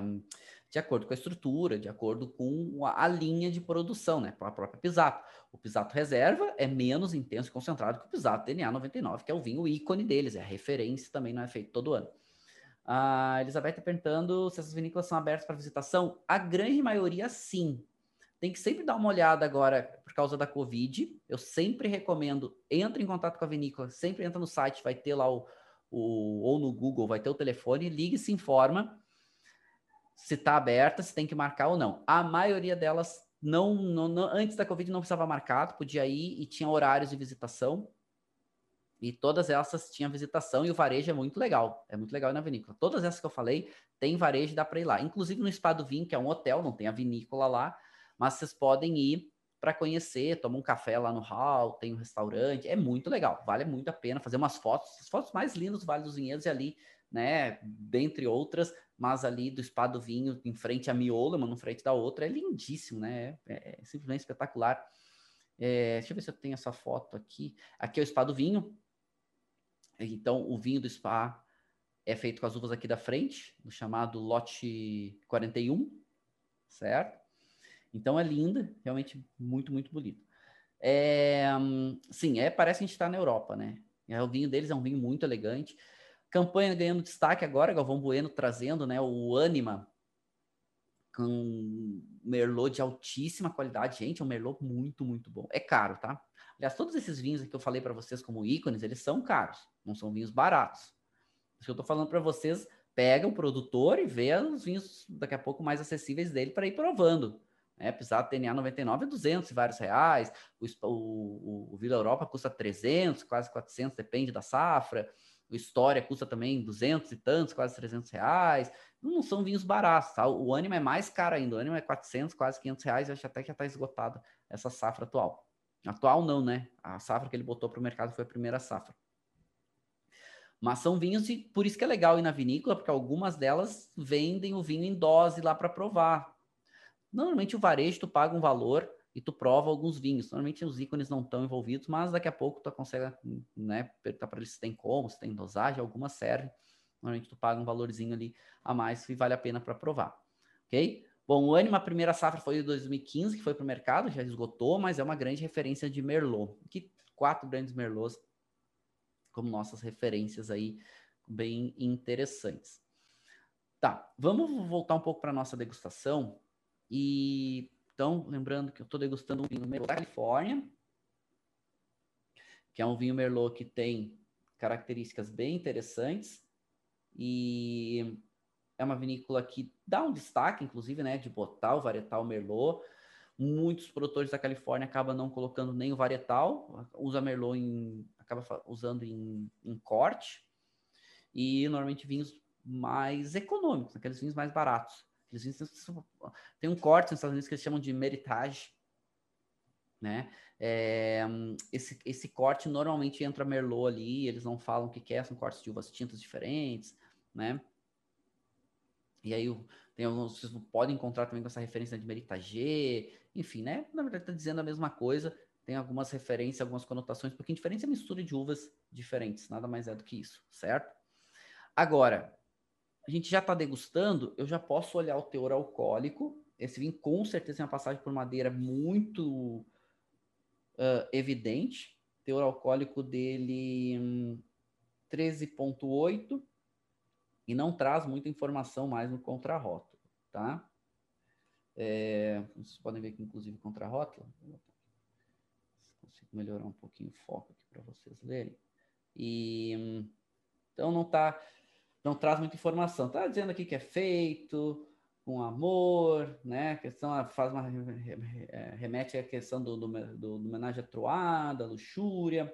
Speaker 1: de acordo com a estrutura, de acordo com a, linha de produção, né? A própria Pisato. O Pisato Reserva é menos intenso e concentrado que o Pisato DNA 99, que é o vinho ícone deles, é a referência, também não é feito todo ano. A Elizabeth está perguntando se essas vinícolas são abertas para visitação. A grande maioria, sim. Tem que sempre dar uma olhada agora por causa da Covid. Eu sempre recomendo, entre em contato com a vinícola, sempre entra no site, vai ter lá o, o ou no Google, vai ter o telefone, ligue e se informa se está aberta, se tem que marcar ou não. A maioria delas não, não, não, antes da Covid não precisava marcar, podia ir e tinha horários de visitação. E todas essas tinham visitação e o varejo é muito legal. É muito legal na vinícola. Todas essas que eu falei tem varejo e dá para ir lá. Inclusive no Spa do Vinho, que é um hotel, não tem a vinícola lá, mas vocês podem ir para conhecer, tomar um café lá no hall, tem um restaurante, é muito legal, vale muito a pena fazer umas fotos, as fotos mais lindas do Vale dos Vinhedos e ali, né, dentre outras, mas ali do Spa do Vinho, em frente a Miolo, uma no frente da outra, é lindíssimo, né? É, é simplesmente espetacular. É, deixa eu ver se eu tenho essa foto aqui. Aqui é o Spa do Vinho. Então, o vinho do Spa é feito com as uvas aqui da frente, no chamado lote 41, certo? Então é linda, realmente muito, muito bonito. É, sim, é, parece que a gente está na Europa, né? É, o vinho deles é um vinho muito elegante. Campanha ganhando destaque agora, Galvão Bueno trazendo né, o Anima com Merlot de altíssima qualidade. Gente, é um Merlot muito, muito bom. É caro, tá? Aliás, todos esses vinhos que eu falei para vocês como ícones, eles são caros, não são vinhos baratos. Isso que eu tô falando para vocês, pega o produtor e vê os vinhos daqui a pouco mais acessíveis dele para ir provando. Né? Pisato TNA 99 é 200 e vários reais, o, o, o Vila Europa custa 300, quase 400, depende da safra. História custa também 200 e tantos, quase 300 reais. Não são vinhos baratos, tá? O Anima é mais caro ainda. O Anima é 400, quase 500 reais. Eu acho até que já está esgotado essa safra atual. Atual não, né? A safra que ele botou para o mercado foi a primeira safra. Mas são vinhos e por isso que é legal ir na vinícola, porque algumas delas vendem o vinho em dose lá para provar. Normalmente o varejo tu paga um valor e tu prova alguns vinhos. Normalmente os ícones não estão envolvidos, mas daqui a pouco tu consegue, né, perguntar para eles se tem como, se tem dosagem, alguma serve. Normalmente tu paga um valorzinho ali a mais e vale a pena para provar, ok? Bom, o Anima, a primeira safra foi em 2015, que foi para o mercado, já esgotou, mas é uma grande referência de Merlot. Aqui, quatro grandes Merlots como nossas referências aí, bem interessantes. Tá, vamos voltar um pouco para nossa degustação e então, lembrando que eu estou degustando um vinho Merlot da Califórnia, que é um vinho Merlot que tem características bem interessantes e é uma vinícola que dá um destaque, inclusive, né, de botar o varietal Merlot. Muitos produtores da Califórnia acabam não colocando nem o varietal, usa Merlot em, acaba usando em, em corte e normalmente vinhos mais econômicos, aqueles vinhos mais baratos. Tem um corte nos Estados Unidos que eles chamam de meritage, né? É, esse, esse corte normalmente entra Merlot ali, eles não falam o que, que é, são cortes de uvas tintas diferentes, né? E aí tem alguns, vocês podem encontrar também com essa referência de Meritage, enfim, né? Na verdade, está dizendo a mesma coisa, tem algumas referências, algumas conotações pouquinho diferentes, é mistura de uvas diferentes, nada mais é do que isso, certo? Agora, a gente já está degustando, eu já posso olhar o teor alcoólico. Esse vinho com certeza é uma passagem por madeira muito uh, evidente. Teor alcoólico dele hum, 13,8 e não traz muita informação mais no contrarótulo, tá? É, vocês podem ver aqui, inclusive, contrarótulo. Consigo melhorar um pouquinho o foco aqui para vocês lerem. E hum, então não tá, não traz muita informação. Tá dizendo aqui que é feito com amor, né? A questão faz uma é, remete à questão do, do, do, do homenagem à troada, luxúria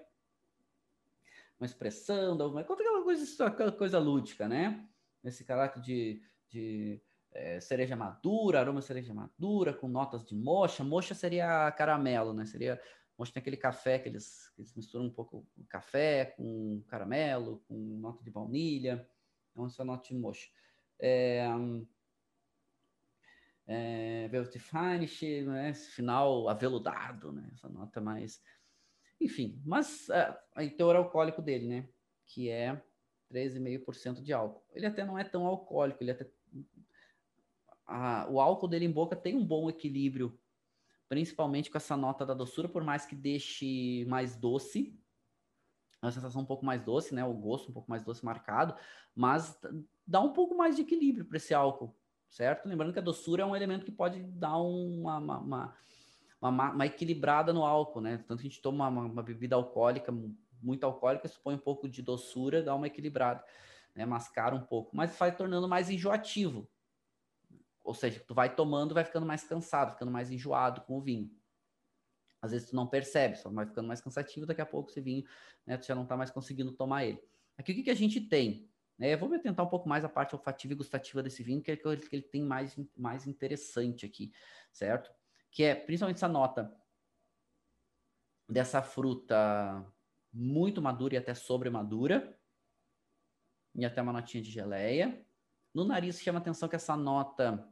Speaker 1: uma expressão, uma, aquela coisa, aquela coisa lúdica, né? Esse caráter de, de é, cereja madura, aroma cereja madura, com notas de mocha. Mocha seria caramelo, né? Seria. Mocha tem aquele café que eles, que eles misturam um pouco café com caramelo, com nota de baunilha. De mocha. É, é, Velvet Finish, né? Final aveludado, né? Essa nota mais enfim, mas uh, o teor alcoólico dele, né? Que é 13,5% de álcool. Ele até não é tão alcoólico, ele até. o álcool dele em boca tem um bom equilíbrio, principalmente com essa nota da doçura, por mais que deixe mais doce, a sensação um pouco mais doce, né? O gosto um pouco mais doce marcado, mas dá um pouco mais de equilíbrio para esse álcool, certo? Lembrando que a doçura é um elemento que pode dar uma, uma, uma uma, uma equilibrada no álcool, né? Tanto que a gente toma uma, uma bebida alcoólica, muito alcoólica, supõe um pouco de doçura, dá uma equilibrada, né? Mascara um pouco, mas vai tornando mais enjoativo. Ou seja, tu vai tomando, vai ficando mais cansado, ficando mais enjoado com o vinho. Às vezes tu não percebe, só vai ficando mais cansativo, daqui a pouco esse vinho, né, tu já não tá mais conseguindo tomar ele. Aqui o que, que a gente tem? É, vou tentar um pouco mais a parte olfativa e gustativa desse vinho, que é que ele tem mais, mais interessante aqui, certo? que é principalmente essa nota dessa fruta muito madura e até sobremadura, e até uma notinha de geleia. No nariz chama atenção que essa nota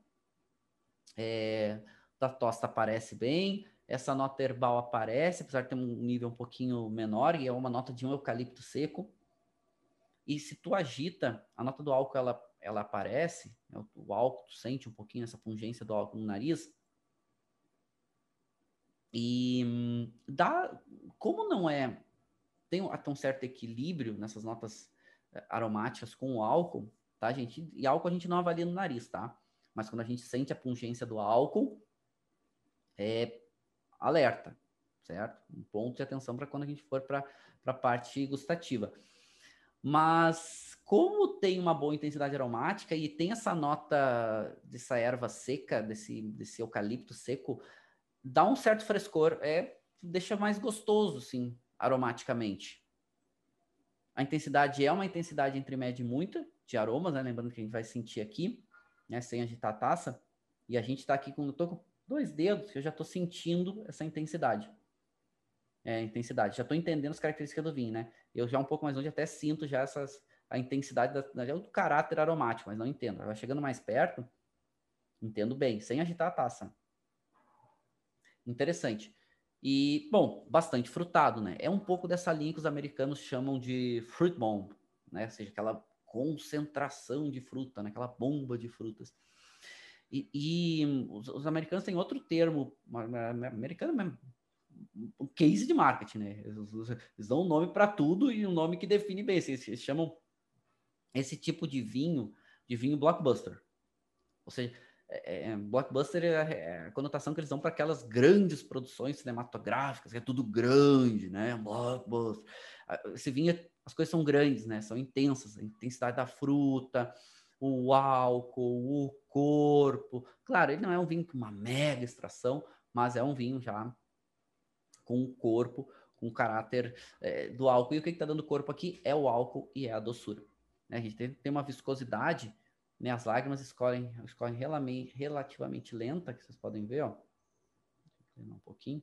Speaker 1: é, da tosta aparece bem, essa nota herbal aparece, apesar de ter um nível um pouquinho menor, e é uma nota de um eucalipto seco. E se tu agita, a nota do álcool ela, ela aparece, né, o álcool, tu sente um pouquinho essa pungência do álcool no nariz, e hum, dá, como não é, tem até um certo equilíbrio nessas notas eh, aromáticas com o álcool, tá, gente? E álcool a gente não avalia no nariz, tá? Mas quando a gente sente a pungência do álcool, é alerta, certo? Um ponto de atenção para quando a gente for para a parte gustativa. Mas como tem uma boa intensidade aromática e tem essa nota dessa erva seca, desse, desse eucalipto seco, dá um certo frescor, é deixa mais gostoso, sim, aromaticamente. A intensidade é uma intensidade entre média e muita de aromas, né? Lembrando que a gente vai sentir aqui, né? Sem agitar a taça. E a gente está aqui com, eu tô dois dedos, eu já estou sentindo essa intensidade. É, intensidade. Já estou entendendo as características do vinho, né? Eu já um pouco mais longe até sinto já essas, a intensidade da, do caráter aromático, mas não entendo. Vai chegando mais perto, entendo bem, sem agitar a taça. Interessante. E, bom, bastante frutado, né? É um pouco dessa linha que os americanos chamam de fruit bomb, né? Ou seja, aquela concentração de fruta, né? aquela bomba de frutas. E, e os, os, americanos têm outro termo, americano é case de marketing, né? Eles, eles dão um nome para tudo e um nome que define bem. Eles, eles chamam esse tipo de vinho de vinho blockbuster. Ou seja, é, é, blockbuster é, é a conotação que eles dão para aquelas grandes produções cinematográficas, que é tudo grande, né? Blockbuster. Esse vinho, as coisas são grandes, né? São intensas, a intensidade da fruta, o álcool, o corpo. Claro, ele não é um vinho com uma mega extração, mas é um vinho já com o corpo, com o caráter é, do álcool. E o que está dando corpo aqui é o álcool e é a doçura. Né? A gente tem, tem uma viscosidade né, as lágrimas escorrem, escorrem relativamente lenta, que vocês podem ver, ó. Um pouquinho.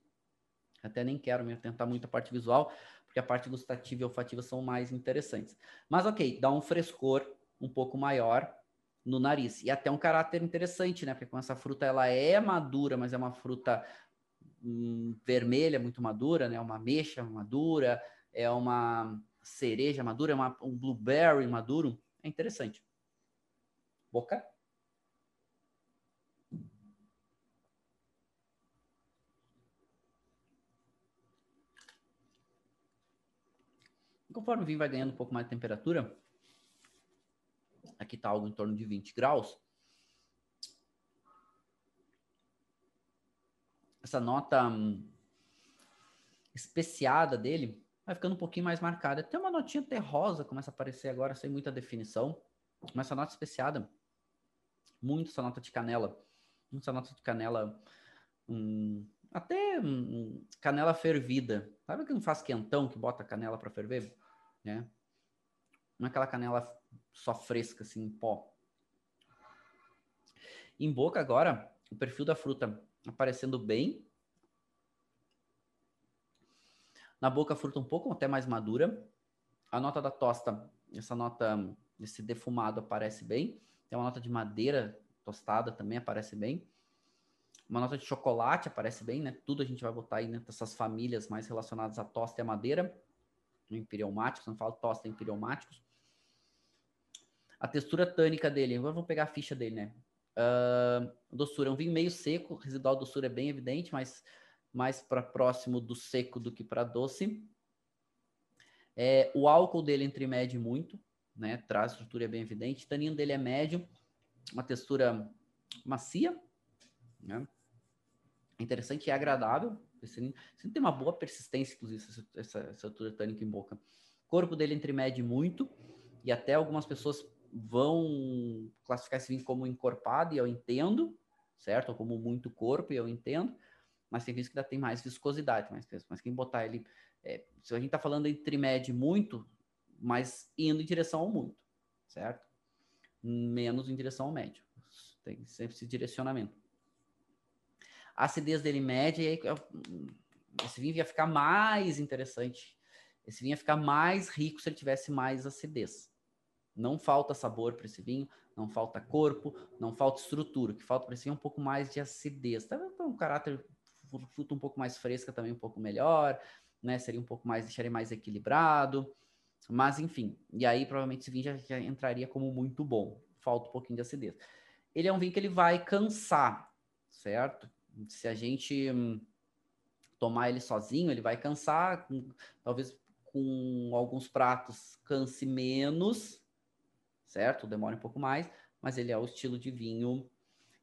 Speaker 1: Até nem quero me atentar muito a parte visual, porque a parte gustativa e olfativa são mais interessantes. Mas ok, dá um frescor um pouco maior no nariz. E até um caráter interessante, né? Porque com essa fruta ela é madura, mas é uma fruta hum, vermelha, muito madura, né? Uma mexa madura, é uma cereja madura, é uma, um blueberry maduro é interessante. Boca. Conforme o vinho vai ganhando um pouco mais de temperatura, aqui está algo em torno de 20 graus, essa nota hum, especiada dele vai ficando um pouquinho mais marcada. Tem uma notinha terrosa, começa a aparecer agora, sem muita definição, mas essa nota especiada, muito essa nota de canela, muito essa nota de canela, hum, até hum, canela fervida. Sabe que não faz quentão, que bota canela para ferver? né? Não é aquela canela só fresca, assim, em pó. Em boca, agora, o perfil da fruta aparecendo bem. Na boca, a fruta um pouco até mais madura. A nota da tosta, essa nota, esse defumado aparece bem. Tem uma nota de madeira tostada também aparece bem. Uma nota de chocolate aparece bem, né? Tudo a gente vai botar aí nessas famílias mais relacionadas à tosta e à madeira empireumáticos, não falo tosta, empireumáticos. A textura tânica dele, agora vamos pegar a ficha dele, né? Uh, doçura, é um vinho meio seco, residual doçura é bem evidente, mas mais para próximo do seco do que para doce. É, o álcool dele entre médio e muito, né? Traz estrutura é bem evidente. O taninho dele é médio, uma textura macia, né? Interessante e agradável. Esse tem uma boa persistência, inclusive, essa, essa, essa altura tânica em boca. O corpo dele entre médio e muito, e até algumas pessoas vão classificar esse vinho como encorpado, e eu entendo, certo? Ou como muito corpo, e eu entendo, mas tem vinhos que ainda tem mais viscosidade, mais peso. Mas quem botar ele, é, se a gente está falando entre médio e muito, mas indo em direção ao muito, certo? Menos em direção ao médio. Tem sempre esse direcionamento a acidez dele média, e aí esse vinho ia ficar mais interessante. Esse vinho ia ficar mais rico se ele tivesse mais acidez. Não falta sabor para esse vinho, não falta corpo, não falta estrutura. O que falta para esse vinho é um pouco mais de acidez. Tá um caráter fruta um pouco mais fresca também um pouco melhor, né? Seria um pouco mais, deixaria mais equilibrado. Mas enfim, e aí provavelmente esse vinho já, já entraria como muito bom. Falta um pouquinho de acidez. Ele é um vinho que ele vai cansar, certo? se a gente hum, tomar ele sozinho, ele vai cansar, talvez com alguns pratos canse menos, certo? Demora um pouco mais, mas ele é o estilo de vinho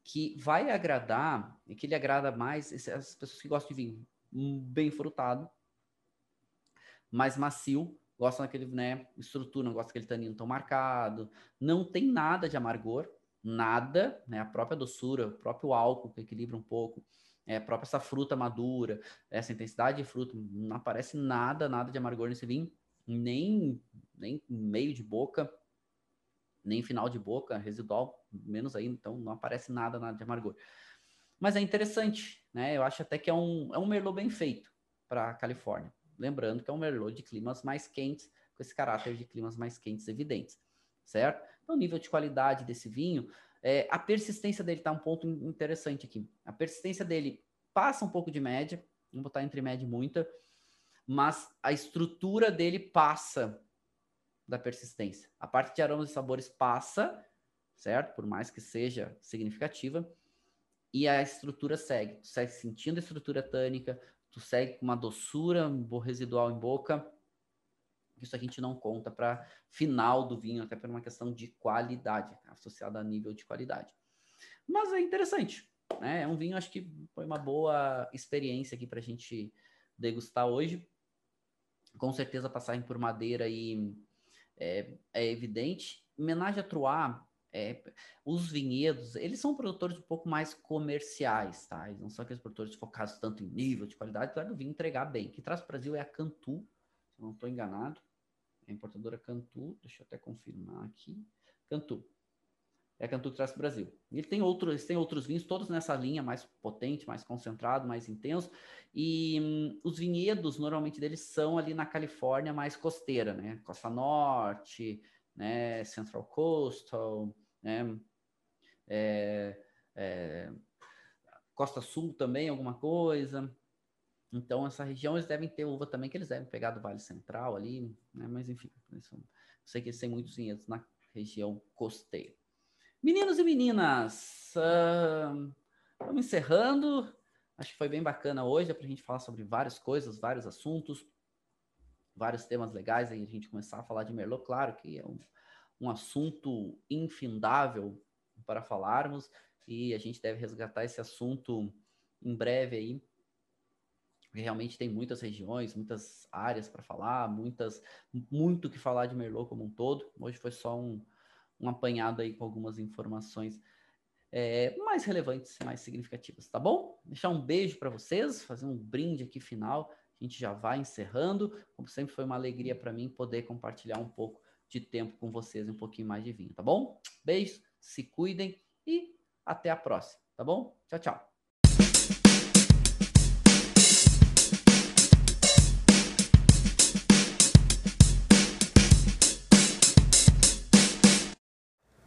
Speaker 1: que vai agradar, e que ele agrada mais as pessoas que gostam de vinho bem frutado, mais macio, gostam daquele, né, estrutura, não gostam daquele tanino tão marcado, não tem nada de amargor, nada, né? A própria doçura, o próprio álcool que equilibra um pouco, é, a própria essa fruta madura, essa intensidade de fruta, não aparece nada, nada de amargor nesse vinho, nem, nem meio de boca, nem final de boca, residual, menos ainda, então não aparece nada, nada de amargor. Mas é interessante, né? Eu acho até que é um, é um Merlot bem feito para a Califórnia. Lembrando que é um Merlot de climas mais quentes, com esse caráter de climas mais quentes evidentes, certo? Então, o nível de qualidade desse vinho, é, a persistência dele está um ponto interessante aqui. A persistência dele passa um pouco de média, vamos botar entre média e muita, mas a estrutura dele passa da persistência. A parte de aromas e sabores passa, certo? Por mais que seja significativa, e a estrutura segue. Tu segue sentindo a estrutura tânica, tu segue com uma doçura residual em boca, isso a gente não conta para final do vinho, até por uma questão de qualidade, associada a nível de qualidade. Mas é interessante, né? É um vinho, acho que foi uma boa experiência aqui para a gente degustar hoje. Com certeza, passagem por madeira e é, é evidente. Menage a Trois, é, os vinhedos, eles são produtores um pouco mais comerciais, tá? Eles não são aqueles produtores focados tanto em nível de qualidade, apesar do vinho entregar bem. Que traz para o Brasil é a Cantu, se eu não estou enganado. A importadora Cantu, deixa eu até confirmar aqui. Cantu. É a Cantu que traz para o Brasil. Ele tem outros, eles têm outros vinhos, todos nessa linha mais potente, mais concentrado, mais intenso. E hum, os vinhedos, normalmente, deles são ali na Califórnia mais costeira, né? Costa Norte, né? Central Coastal, né? É, é, Costa Sul também, alguma coisa. Então, essa região eles devem ter uva também, que eles devem pegar do Vale Central ali, né? Mas enfim, eu sei que eles têm muitos vinhedos na, região costeira. Meninos e meninas, uh, vamos encerrando. Acho que foi bem bacana hoje, para a gente falar sobre várias coisas, vários assuntos, vários temas legais. Aí a gente começar a falar de Merlot, claro que é um, um assunto infindável para falarmos e a gente deve resgatar esse assunto em breve aí, porque realmente tem muitas regiões, muitas áreas para falar, muitas, muito que falar de Merlot como um todo. Hoje foi só um, um apanhado aí com algumas informações é, mais relevantes, mais significativas, tá bom? Deixar um beijo para vocês, fazer um brinde aqui final. A gente já vai encerrando. Como sempre, foi uma alegria para mim poder compartilhar um pouco de tempo com vocês, um pouquinho mais de vinho, tá bom? Beijos, se cuidem e até a próxima, tá bom? Tchau, tchau.